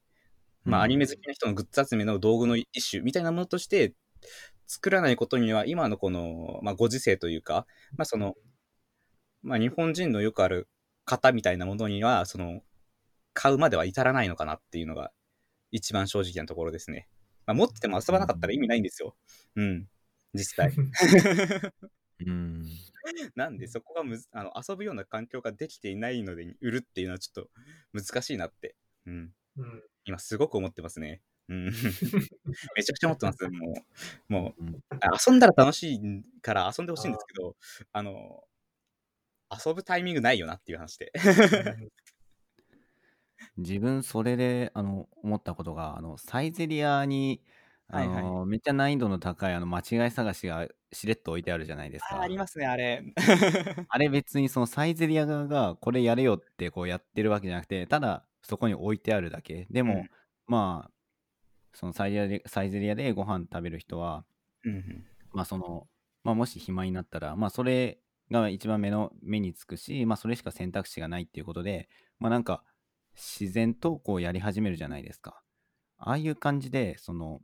まあ、アニメ好きな人のグッズ集めの道具の一種みたいなものとして、作らないことには、今のこの、まあ、ご時世というか、まあ、その、まあ、日本人のよくある型みたいなものには、その、買うまでは至らないのかなっていうのが一番正直なところですね。まあ、持ってても遊ばなかったら意味ないんですよ。うん。実際。うん、なんでそこがむあの遊ぶような環境ができていないので売るっていうのはちょっと難しいなって、うん、うん、今すごく思ってますね。うん、めちゃくちゃ思ってます。もう、もう、遊んだら楽しいから遊んでほしいんですけど、あの、遊ぶタイミングないよなっていう話で。自分それであの思ったことがあのサイゼリアにあの、はいはい、めっちゃ難易度の高いあの間違い探しがしれっと置いてあるじゃないですか。ありますね、あれ。あれ別にそのサイゼリア側がこれやれよってこうやってるわけじゃなくて、ただそこに置いてあるだけ。でも、うん、まあ、そのサイゼリアでサイゼリアでご飯食べる人は、うん、まあその、まあもし暇になったら、まあそれが一番目の目につくし、まあそれしか選択肢がないっていうことで、まあなんか自然とこうやり始めるじゃないですか。ああいう感じで、その、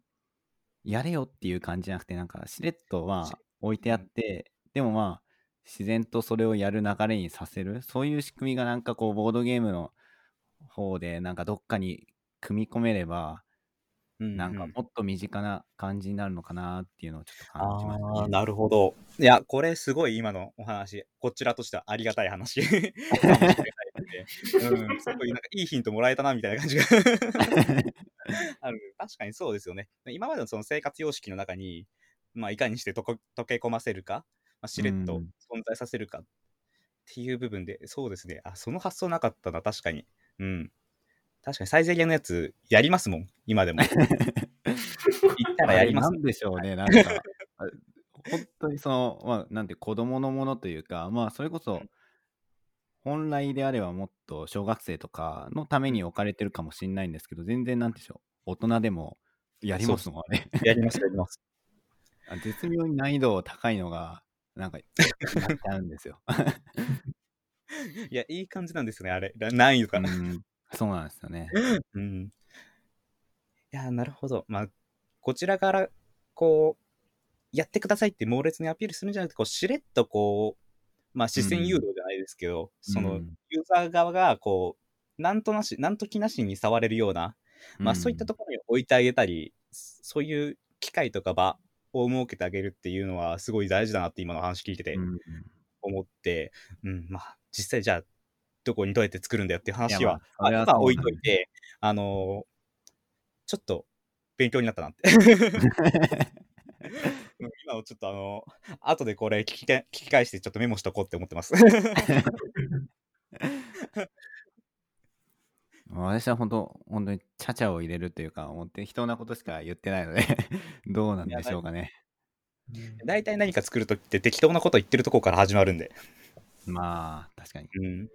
やれよっていう感じじゃなくて、なんかしれっとは置いてあって、でもまあ、自然とそれをやる流れにさせる、そういう仕組みがなんかこう、ボードゲームの方で、なんかどっかに組み込めれば、なんかもっと身近な感じになるのかなっていうのをちょっと感じました、ね、ああ、なるほど。いや、これすごい今のお話、こちらとしてはありがたい話。うん、すごいなんかいいヒントもらえたなみたいな感じがある。確かにそうですよね。今までのその生活様式の中に、まあ、いかにしてとこ溶け込ませるか、まあ、しれっと存在させるかっていう部分で、そうですね。あ、その発想なかったな、確かに。うん。確かにサイゼリアのやつやりますもん、今でも。行ったらやります。なんでしょうね、なんか、本当にその、まあ、なんて子供のものというか、まあ、それこそ、本来であればもっと小学生とかのために置かれてるかもしれないんですけど、全然なんでしょう、大人でもやりますもんね。やります、やります。絶妙に難易度高いのが、なんか、やっちゃうんですよ。いや、いい感じなんですよね、あれ。難易度が。そうなんですよね。うん。いや、なるほど。まあ、こちらから、こう、やってくださいって猛烈にアピールするんじゃなくて、こう、しれっとこう、まあ、視線誘導じゃないですけど、うん、その、ユーザー側が、こう、なんとなし、なんと気なしに触れるような、まあ、そういったところに置いてあげたり、そういう機会とか場を設けてあげるっていうのは、すごい大事だなって今の話聞いてて、思って、うん、まあ、実際じゃあ、どこにどうやって作るんだよっていう話は、まあ、今置いといて、あのー、ちょっと勉強になったなって 今をちょっとあの、後でこれ聞き聞き返してちょっとメモしとこうって思ってます 私は本当、本当にちゃちゃを入れるというか、思って適当なことしか言ってないので どうなんでしょうかね。大体何か作るときって適当なこと言ってるとこから始まるんで。まあ、確かに。うん。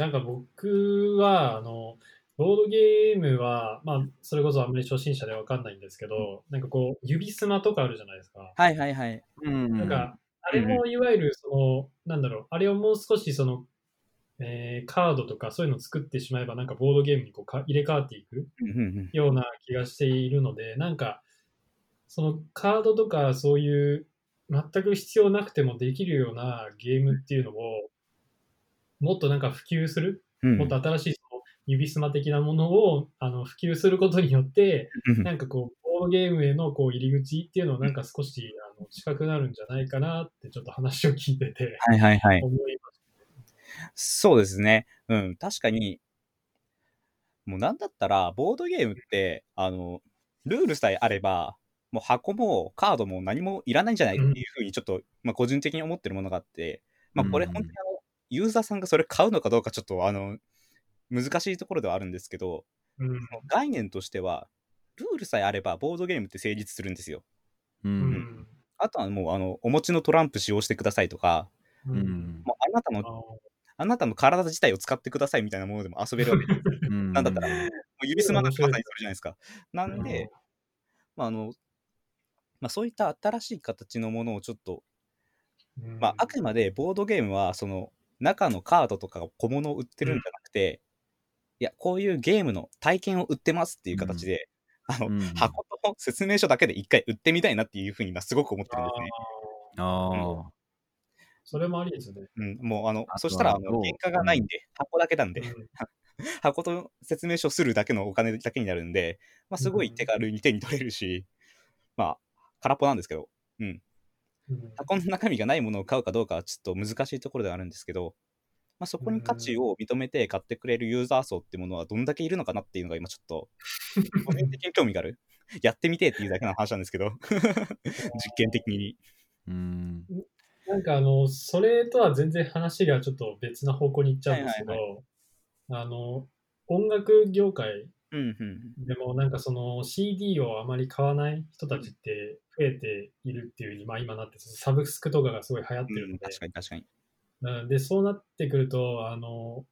なんか僕は、あの、ボードゲームは、まあ、それこそあんまり初心者でわかんないんですけど、なんかこう、指スマとかあるじゃないですか。はいはいはい。うん、なんか、あれもいわゆる、その、なんだろう、あれをもう少しその、えー、カードとかそういうのを作ってしまえば、なんかボードゲームにこうか入れ替わっていくような気がしているので、なんか、そのカードとかそういう全く必要なくてもできるようなゲームっていうのを、もっとなんか普及する、うん、もっと新しいその指スマ的なものをあの普及することによって、なんかこう、ボードゲームへのこう入り口っていうのをなんか少しあの近くなるんじゃないかなってちょっと話を聞いてて、はいはいはい。思いました、そうですね。うん、確かに、もうなんだったら、ボードゲームって、あの、ルールさえあれば、もう箱もカードも何もいらないんじゃないっていうふうにちょっと、うん、まあ個人的に思ってるものがあって、まあこれ本当にあの、ユーザーさんがそれ買うのかどうかちょっとあの難しいところではあるんですけど、うん、概念としてはルールさえあればボードゲームって成立するんですよ。うん、あとはもうあのお持ちのトランプ使用してくださいとか、うん、もうあなたのあなたの体自体を使ってくださいみたいなものでも遊べるわけです。うん、なんだったら、もう指すまなくまさにそれじゃないですか。なんで、まああのまあ、そういった新しい形のものをちょっと、まあ、あくまでボードゲームはその中のカードとか小物を売ってるんじゃなくて、いや、こういうゲームの体験を売ってますっていう形で、あの、箱と説明書だけで一回売ってみたいなっていうふうに今すごく思ってるんですね。ああ、それもありですね。うん、もうあの、そしたら、あの、原価がないんで、箱だけなんで、箱と説明書するだけのお金だけになるんで、まあ、すごい手軽に手に取れるし、まあ、空っぽなんですけど、うん。箱の中身がないものを買うかどうかはちょっと難しいところではあるんですけど、まあ、そこに価値を認めて買ってくれるユーザー層っていうものはどんだけいるのかなっていうのが今ちょっと、個人的に興味がある？やってみてっていうだけの話なんですけど、実験的に。うんなんかあの、それとは全然話がちょっと別な方向に行っちゃうんですけど、はいはいはい、あの、音楽業界うんうん、でもなんかその CD をあまり買わない人たちって増えているっていうに、まあ今なって、サブスクとかがすごい流行ってるので、うん、確かに確かに。で、そうなってくると、あの、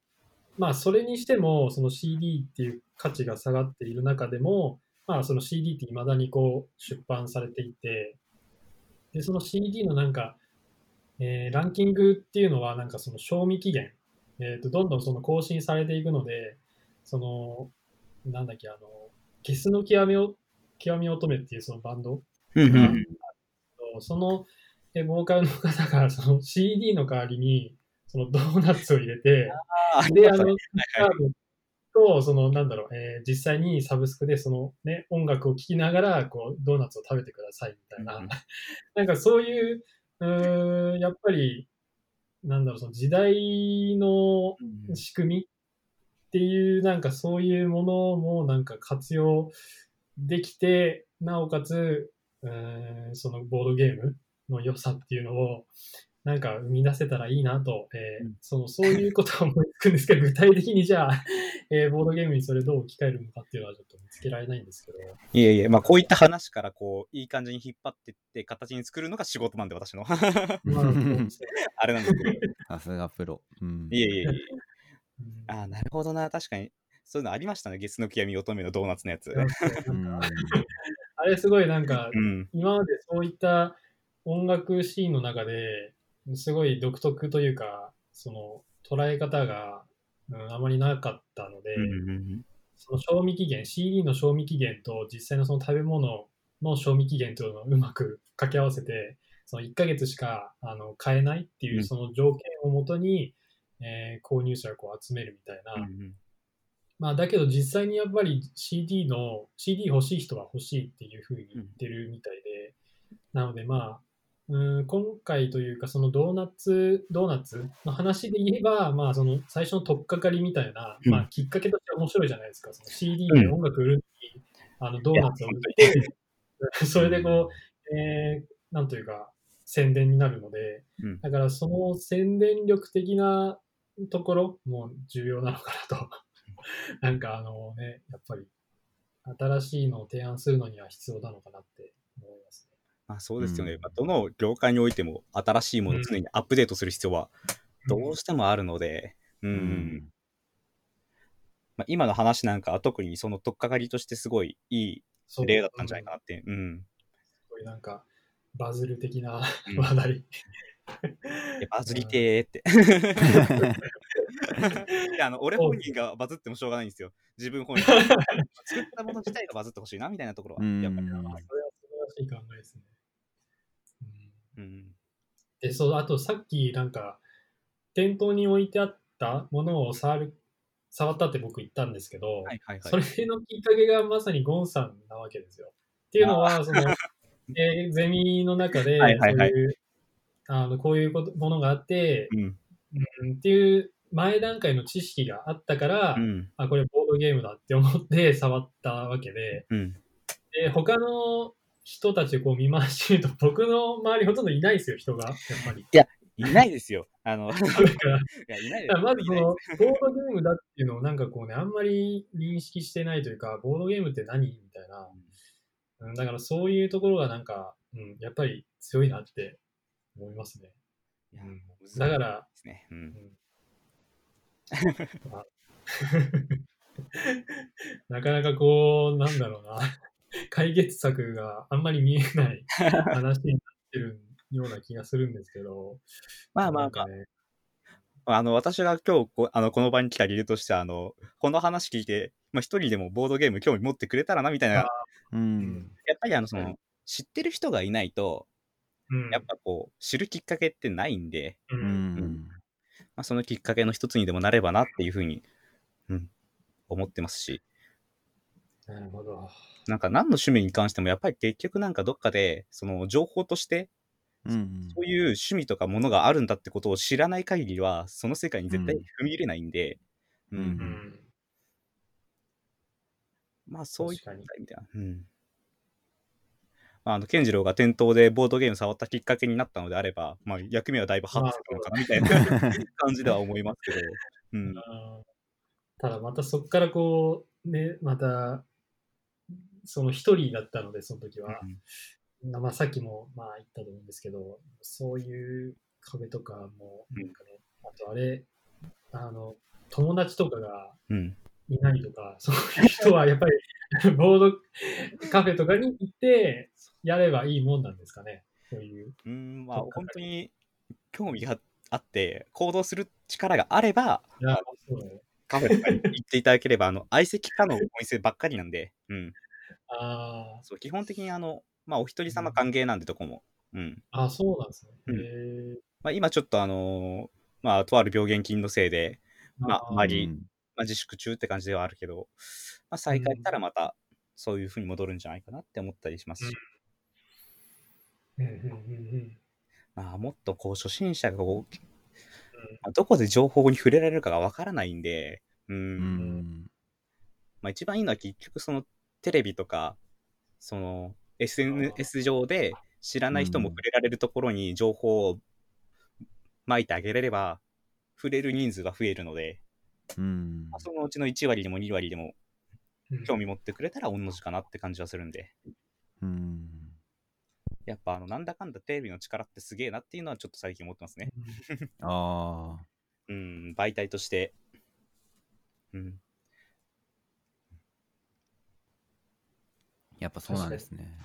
まあそれにしても、その CD っていう価値が下がっている中でも、まあその CD って未だにこう出版されていて、で、その CD のなんか、えー、ランキングっていうのはなんかその賞味期限、えっ、ー、と、どんどんその更新されていくので、その、なんだっけ、あの、ゲスの極めを、極み乙女っていうそのバンド？が、その、えボーカルの方がその CD の代わりに、そのドーナツを入れて、で、あの、と、その、なんだろう、えー、実際にサブスクでそのね、音楽を聴きながら、こう、ドーナツを食べてくださいみたいな、うん、なんかそういう、うん、やっぱり、なんだろう、その時代の仕組みっていう、なんかそういうものもなんか活用できて、なおかつ、うん、そのボードゲームの良さっていうのを、なんか生み出せたらいいなと、えー、うん、そのそういうことは思いつくんですけど、具体的にじゃあ、えー、ボードゲームにそれどう置き換えるのかっていうのはちょっと見つけられないんですけど。いえいえ、まあこういった話からこう、いい感じに引っ張っていって形に作るのが仕事なんで、私の。あれなんですけど。さすがプロ。うん、いえいえいえ。ああ、なるほどな、確かに。そういうのありましたね、月の極み乙女のドーナツのやつ。あれすごいなんか、うん、今までそういった音楽シーンの中で、すごい独特というか、その捉え方が、うん、あまりなかったので、その賞味期限、CD の賞味期限と実際のその食べ物の賞味期限というのをうまく掛け合わせて、その1ヶ月しかあの買えないっていうその条件をもとに、うん、えー、購入者をこう集めるみたいな。うんうん、まあ、だけど実際にやっぱり CD の、CD 欲しい人は欲しいっていうふうに言ってるみたいで、うん、なのでまあ、うん今回というか、そのドーナツ、ドーナツの話で言えば、まあ、その最初の取っかかりみたいな、うん、まあ、きっかけとして面白いじゃないですか。その CD で音楽売るのに、うん、あの、ドーナツを売って、それでこう、えー、なんというか、宣伝になるので、うん、だからその宣伝力的なところも重要なのかなと。なんかあのね、やっぱり、新しいのを提案するのには必要なのかなって思います。まあ、そうですよね、うん、まあ、どの業界においても新しいものを常にアップデートする必要はどうしてもあるので、うん、うん、まあ、今の話なんかは特にその取っかかりとしてすごいいい例だったんじゃないかなって。うん。すごいなんかバズる的な話題。バズりてーって。いやあの俺本人がバズってもしょうがないんですよ。自分本人。作ったもの自体がバズってほしいなみたいなところは、やっぱり。それは素晴らしい考えですね。うん、で、そう、あとさっきなんか、店頭に置いてあったものを触る、触ったって僕言ったんですけど、はいはいはい、それのきっかけがまさにゴンさんなわけですよ。っていうのは、その、えー、ゼミの中で、そういう、はいはいはい、あのこういうことものがあって、うん、うん、っていう前段階の知識があったから、うん、あ、これボードゲームだって思って 触ったわけで、うん、で他の人たちをこう見回してみると、僕の周りほとんどいないですよ、人が、やっぱり。いや、いないですよ。あの、だか。ら、いやいないです。まずその、ボードゲームだっていうのをなんかこうね、あんまり認識してないというか、ボードゲームって何？みたいな。うん、だからそういうところがなんか、うん、やっぱり強いなって思いますね。うん、だから、ねうん、なかなかこう、なんだろうな。解決策があんまり見えない話になってるような気がするんですけど。まあまあまあ。ね、あの私が今日こあのこの場に来た理由としてはあのこの話聞いて、まあ、一人でもボードゲーム興味持ってくれたらなみたいな、うん、やっぱりあのその、知ってる人がいないと、うん、やっぱこう知るきっかけってないんで、うん、うん、まあ、そのきっかけの一つにでもなればなっていうふうに、うん、思ってますし。なるほど。なんか何の趣味に関してもやっぱり結局なんかどっかでその情報としてうん、そういう趣味とかものがあるんだってことを知らない限りはその世界に絶対踏み入れないんで、うん、うん、まあそういった意味では、うん、まあ、あの健次郎が店頭でボードゲーム触ったきっかけになったのであれば、まあ、役目はだいぶ果たせたのかなみたいな 感じでは思いますけど、うん、ただまたそこからこうね、また、その一人だったので、その時は。うん、まあ、さっきもまあ言ったと思うんですけど、そういう壁とかも、なんかね、うん、あとあれ、あの、友達とかがいないとか、うん、そういう人はやっぱりボードカフェとかに行ってやればいいもんなんですかね、そういう。うん、まあ本当に興味があって行動する力があれば、カフェとかに行っていただければ、あの相席可能お店ばっかりなんで、うん。あそう基本的にあの、まあ、お一人様歓迎なんで、どこも。うん。あそうなんですね。うんまあ、今ちょっとあのー、まあ、とある病原菌のせいで、まあ、あまり、まあ、自粛中って感じではあるけど、まあ、再開したらまた、そういうふうに戻るんじゃないかなって思ったりしますし。うんうんうんうん。まあ、もっとこう初心者がこう、まあ、どこで情報に触れられるかがわからないんで、うん。まあ、一番いいのは結局そのテレビとか、その SNS 上で知らない人も触れられるところに情報をまいてあげれれば、触れる人数が増えるので、うん。まあ、そのうちの1割でも2割でも興味持ってくれたら同じかなって感じはするんで。うんやっぱあのなんだかんだテレビの力ってすげえなっていうのはちょっと最近思ってますね。ああ。うん、媒体として。うん。やっぱそうなんですね。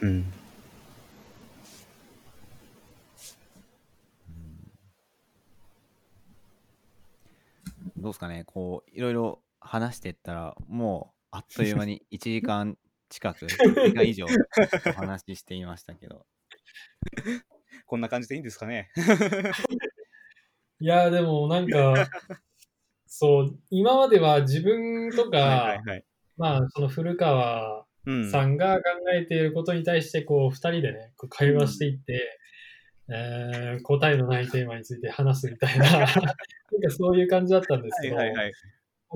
うん。どうですかね、こう、いろいろ話していったら、もう、あっという間に1時間近く、1時間以上お話ししていましたけど。こんな感じでいいんですかね？いや、でもなんか、そう、今までは自分とか、はいはいはい、まあ、その古川さんが考えていることに対して、こう、二人でね、こう会話していって、うん、えー、答えのないテーマについて話すみたいな、なんかそういう感じだったんですけど、はいはいはい、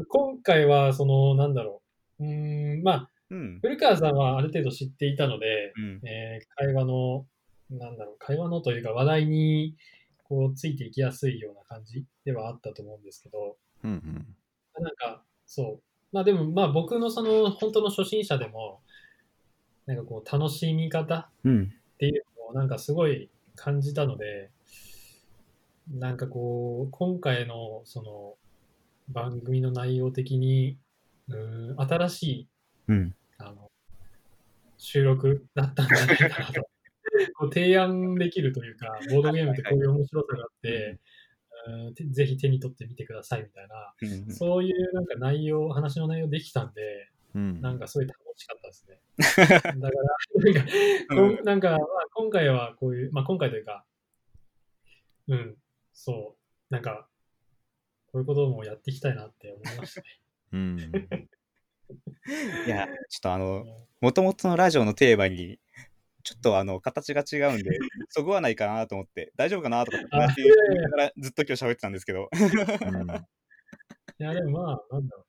今回は、その、なんだろう、うん、まあ、うん、古川さんはある程度知っていたので、うん、えー、会話の、なんだろう、会話のというか話題にこうついていきやすいような感じではあったと思うんですけど、うんうん、なんか、そう。まあでも、まあ僕のその本当の初心者でも、なんかこう楽しみ方っていうのをなんかすごい感じたので、うん、なんかこう、今回のその番組の内容的に、うん新しいうん、あの収録だったんじゃないかなと。こう提案できるというか、ボードゲームってこういう面白さがあって、ぜひ手に取ってみてくださいみたいな、うん、そういうなんか内容、話の内容できたんで、うん、なんかすごい楽しかったですね。だから、なんか、なんかまあ、今回はこういう、まあ今回というか、うん、そう、なんか、こういうこともやっていきたいなって思いましたね。うんいや、ちょっとあの、もともとのラジオのテーマに、ちょっとあの、形が違うんで、そぐわないかなと思って、大丈夫かなとかってずっと今日喋ってたんですけど。いや、でもまあ、なんだろう。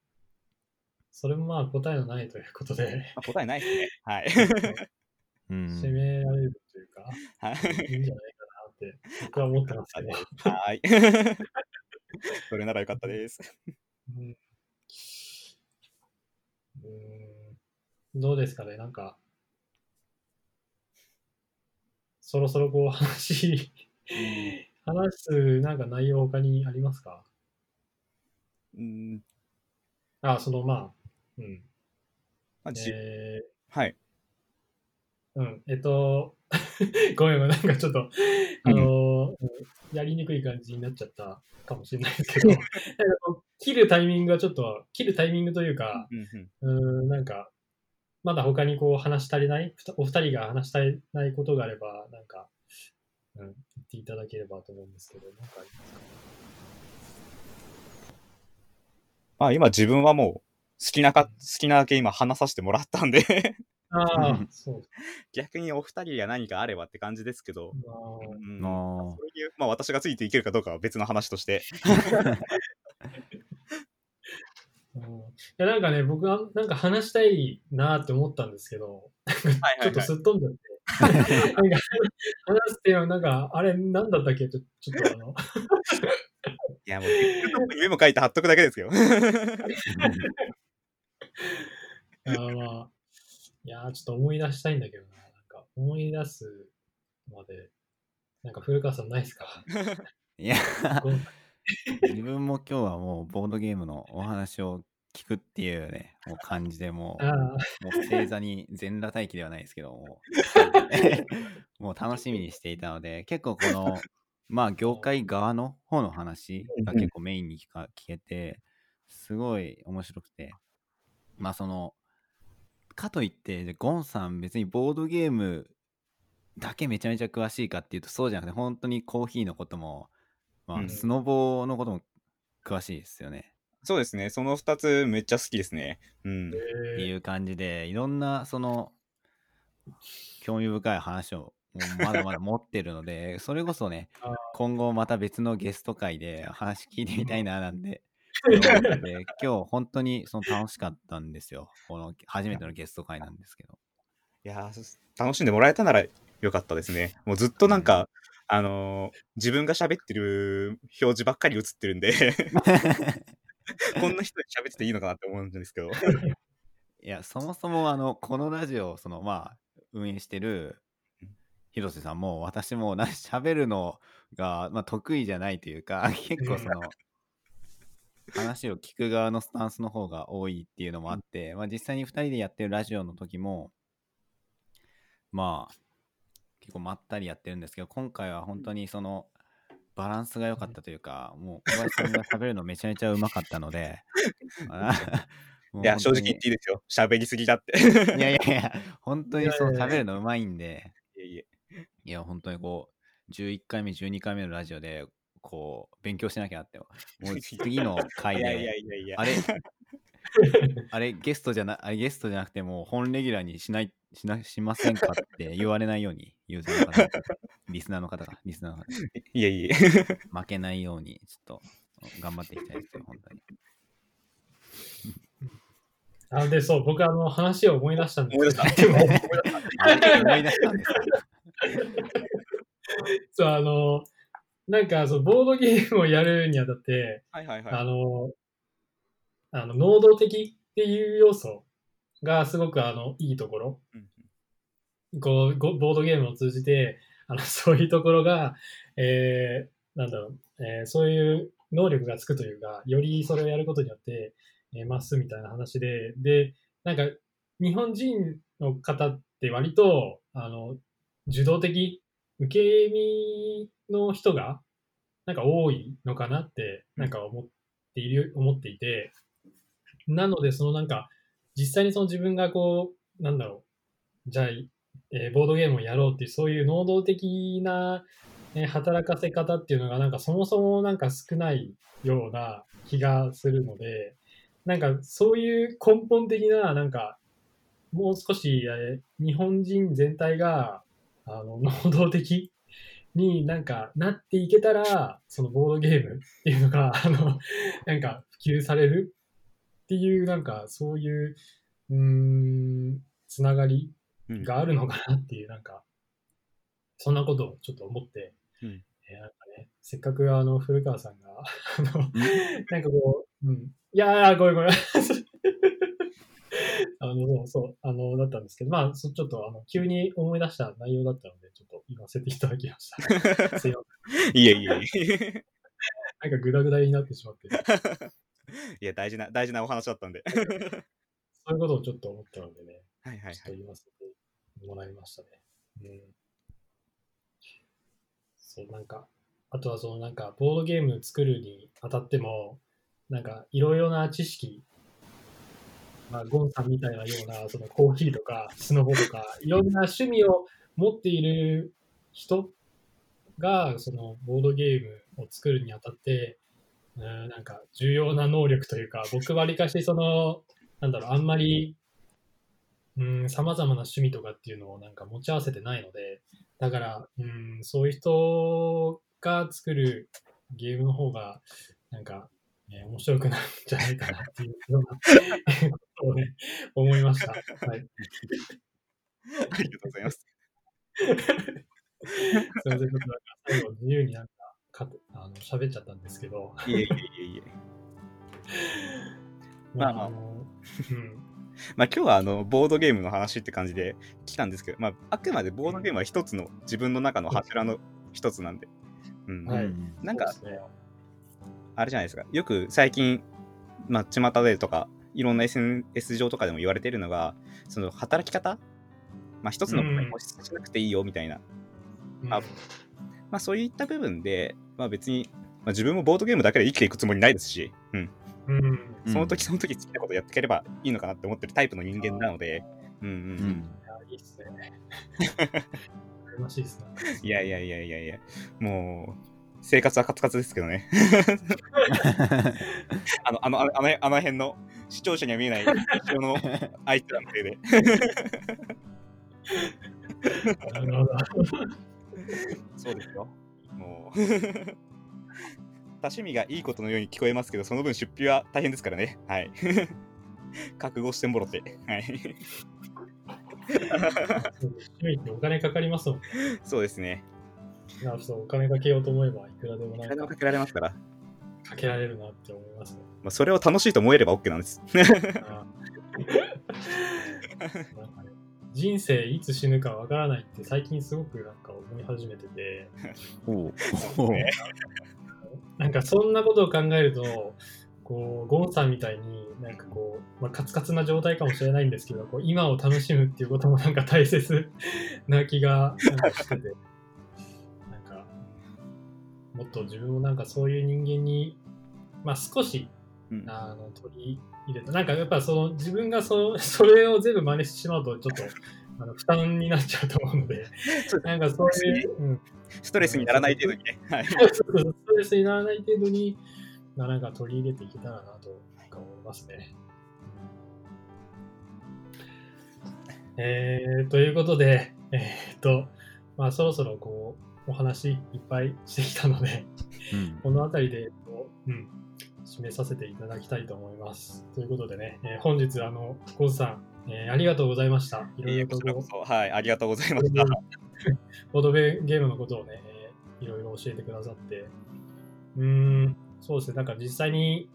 それもまあ答えのないということで。答えないですね。はい。責められるというか、はい、いいんじゃないかなって僕は思ってますけど。はい。それならよかったです。うんうん、どうですかね、なんか、そろそろこう 話話すなんか内容他にありますか？うん。あ、そのまあ、うん。まあ、えー、はい。うん、えっと、ごめん、なんかちょっと、あの、うん、やりにくい感じになっちゃったかもしれないですけど、切るタイミングがちょっと、切るタイミングというか、うん、ん、なんか、まだ他にこう話し足りない、お二人が話したいないことがあれば、なんか、うん、言っていただければと思うんですけど、なんかありますか？まあ今自分はもう好きなか、好きなだけ今話させてもらったんでああ、そう。逆にお二人が何かあればって感じですけど、うん、そういう、まあ私がついていけるかどうかは別の話として。うん、いやなんかね、僕はなんか話したいなって思ったんですけど、ちょっとすっ飛んじゃって。なんか話すっていうのは、なんか、あれ、なんだったっけ？ちょちょっとあの。いや、もう、メモ書いて貼っとくだけですよ。あまあ、いやちょっと思い出したいんだけどな。なんか思い出すまで、なんか古川さんないですか？いや、自分も今日はもうボードゲームのお話を聞くっていうね、もう感じでもう、もう星座に全裸待機ではないですけども、もう楽しみにしていたので、結構この、まあ業界側の方の話が結構メインに聞か聞けて、すごい面白くて、まあその、かといって、ゴンさん別にボードゲームだけめちゃめちゃ詳しいかっていうとそうじゃなくて、本当にコーヒーのことも、まあ、スノボのことも詳しいですよね。そうですね。その2つめっちゃ好きですね。うん。っていう感じで、いろんな、その、興味深い話をまだまだ持ってるので、それこそね、今後また別のゲスト会で話聞いてみたいななんで、で今日本当にその楽しかったんですよ。この初めてのゲスト会なんですけど。いや楽しんでもらえたならよかったですね。もうずっとなんか、あのー、自分が喋ってる表示ばっかり映ってるんで こんな人に喋ってていいのかなって思うんですけどいや、そもそもあの、このラジオ、そのまあ、運営してる広瀬さんも私もな喋るのが、まあ、得意じゃないというか結構その話を聞く側のスタンスの方が多いっていうのもあって、まあ、実際に2人でやってるラジオの時もまあ結構まったりやってるんですけど今回は本当にそのバランスが良かったというかもう小林さんが喋るのめちゃめちゃうまかったので いや正直言っていいですよ。喋りすぎだって。いやいやいや本当にそう喋るのうまいんで。いやいやいや本当にこう11回目12回目のラジオでこう勉強しなきゃなって もう次の回であれ あれゲストじゃなあれゲストじゃなくても本レギュラーにしないしなしませんかって言われないようにユーザーの方リスナーの方がリスナーの方いえいえ負けないようにちょっと頑張っていきたいですよ本当に。あでそう僕あの話を思い出したんですけど 思い出したんですそうあのなんかそうボードゲームをやるにあたって、はいはいはい、あのあの、能動的っていう要素がすごくあの、いいところ。うん、こう、ボードゲームを通じて、あの、そういうところが、えー、なんだろう、えー、そういう能力がつくというか、よりそれをやることによって、えー、増すみたいな話で、で、なんか、日本人の方って割と、あの、受動的、受け身の人が、なんか多いのかなって、なんか思っている、思っていて、なので、そのなんか、実際にその自分がこう、なんだろう、じゃあ、えー、ボードゲームをやろうっていう、そういう能動的な、えー、働かせ方っていうのが、なんかそもそもなんか少ないような気がするので、なんかそういう根本的な、なんか、もう少し、えー、日本人全体が、あの、能動的になんかなっていけたら、そのボードゲームっていうのが、あの、なんか普及されるっていう、なんか、そういう、うん、つながりがあるのかなっていう、なんか、そんなことをちょっと思って、うん、えー、なんかね、せっかくあの、古川さんが、あの、なんかこう、うん、いやー、ごめんごめん。あの、そう、あの、だったんですけど、まあ、ちょっと、あの、急に思い出した内容だったので、ちょっと言わせていただきました。すいません。いえいえ。なんかグダグダになってしまって。いや、大事な、大事なお話だったんで。そういうことをちょっと思ったのでね、はいはいはい、ちょっと言わせてもらいましたね。うん。そう、なんか、あとはそのなんか、ボードゲーム作るにあたっても、なんか、いろいろな知識、まあ、ゴンさんみたいなような、そのコーヒーとか、スノボとか、いろんな趣味を持っている人が、そのボードゲームを作るにあたって、うん、なんか重要な能力というか、僕わりかしその、なんだろう、あんまり、うん、様々な趣味とかっていうのをなんか持ち合わせてないので、だから、うん、そういう人が作るゲームの方が、なんか、ね、面白くなるんじゃないかなっていう ようなことをね、思いました。はい。ありがとうございます。すみません、ちょっとなんか最後自由になんかかあの喋っちゃったんですけど。いえいえいえいえ。まあ、あの、うん。まあ今日はあのボードゲームの話って感じで来たんですけど、まああくまでボードゲームは一つの自分の中の柱の一つなんで。うん。はい、なんか、ね、あれじゃないですか。よく最近、まあ巷でとか、いろんな SNS 上とかでも言われてるのが、その働き方まあ一つのことに固執しなくていいよみたいな。うん、まあ、まあそういった部分で、まあ別に、まあ、自分もボードゲームだけで生きていくつもりないですし、うん。うん、その時その時好きなことやっていければいいのかなって思ってるタイプの人間なので、うんうんうん。いいっすね。羨ましいですね。いやいやいやいやいや、もう、生活はカツカツですけどね。あの、あの、あの、あの辺の視聴者には見えない後ろの相手らのせいで。なるほど。そうですよ。もう多趣味がいいことのように聞こえますけど、その分出費は大変ですからね。はい。覚悟してもろて。はい。趣味ってお金かかりますもんね。そうですね。いや、そう、お金かけようと思えばいくらでもなんか。かけられますから。かけられるなって思いますね。まあ、それを楽しいと思えれば OK なんです。なんかね、人生いつ死ぬかわからないって最近すごくなんか思い始めてて。おなんかそんなことを考えると、こう、ゴンさんみたいになんかこう、まあ、カツカツな状態かもしれないんですけど、こう今を楽しむっていうこともなんか大切な気がなんかしてて。もっと自分もなんかそういう人間に、まあ、少し、うん、あの取り入れた。なんかやっぱその自分がそ それを全部真似してしまうとちょっと あの負担になっちゃうと思うので、なんかそういう、うん、ストレスにならない程度にね。はい、ストレスにならない程度に、なんか取り入れていけたらなと思いますね。えー、ということで、えー、っと、まあそろそろこう、お話いっぱいしてきたので、うん、この辺りで、うん、締めさせていただきたいと思います。ということでね、えー、本日、あの、ゴズさん、えー、ありがとうございました。いろいろとはい、ありがとうございました。ボードゲームのことをね、えー、いろいろ教えてくださって、うん、そうですね、なんか実際に、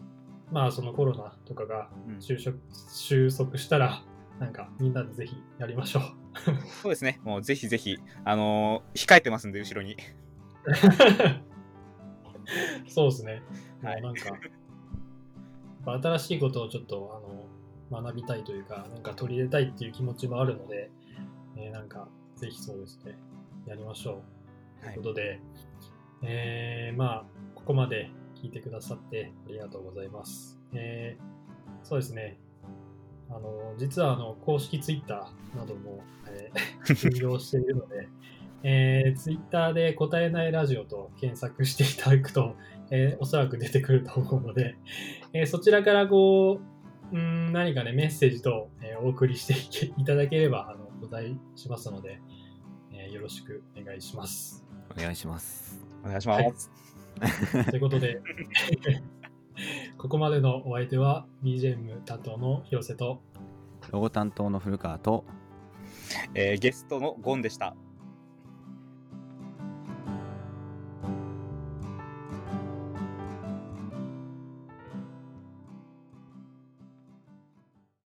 まあ、そのコロナとかが就職、うん、収束したら、なんかみんなでぜひやりましょう。そうですね、もうぜひぜひ、あのー、控えてますんで、後ろに。そうですね。はい、なんか、新しいことをちょっとあの学びたいというか、なんか取り入れたいっていう気持ちもあるので、えー、なんか、ぜひそうですね、やりましょう。ということで、はい、えー、まあ、ここまで聞いてくださってありがとうございます。えー、そうですね、あの実はあの公式ツイッターなども、えー、運用しているので、えー、ツイッターで答えないラジオと検索していただくと、えー、おそらく出てくると思うので、えー、そちらからこう、うん何かね、メッセージと、えー、お送りしていただければあのお答えしますので、えー、よろしくお願いします。お願いします。お願いします。はい、ということで、ここまでのお相手は BGM 担当の広瀬とロゴ担当の古川と、えー、ゲストのゴンでした。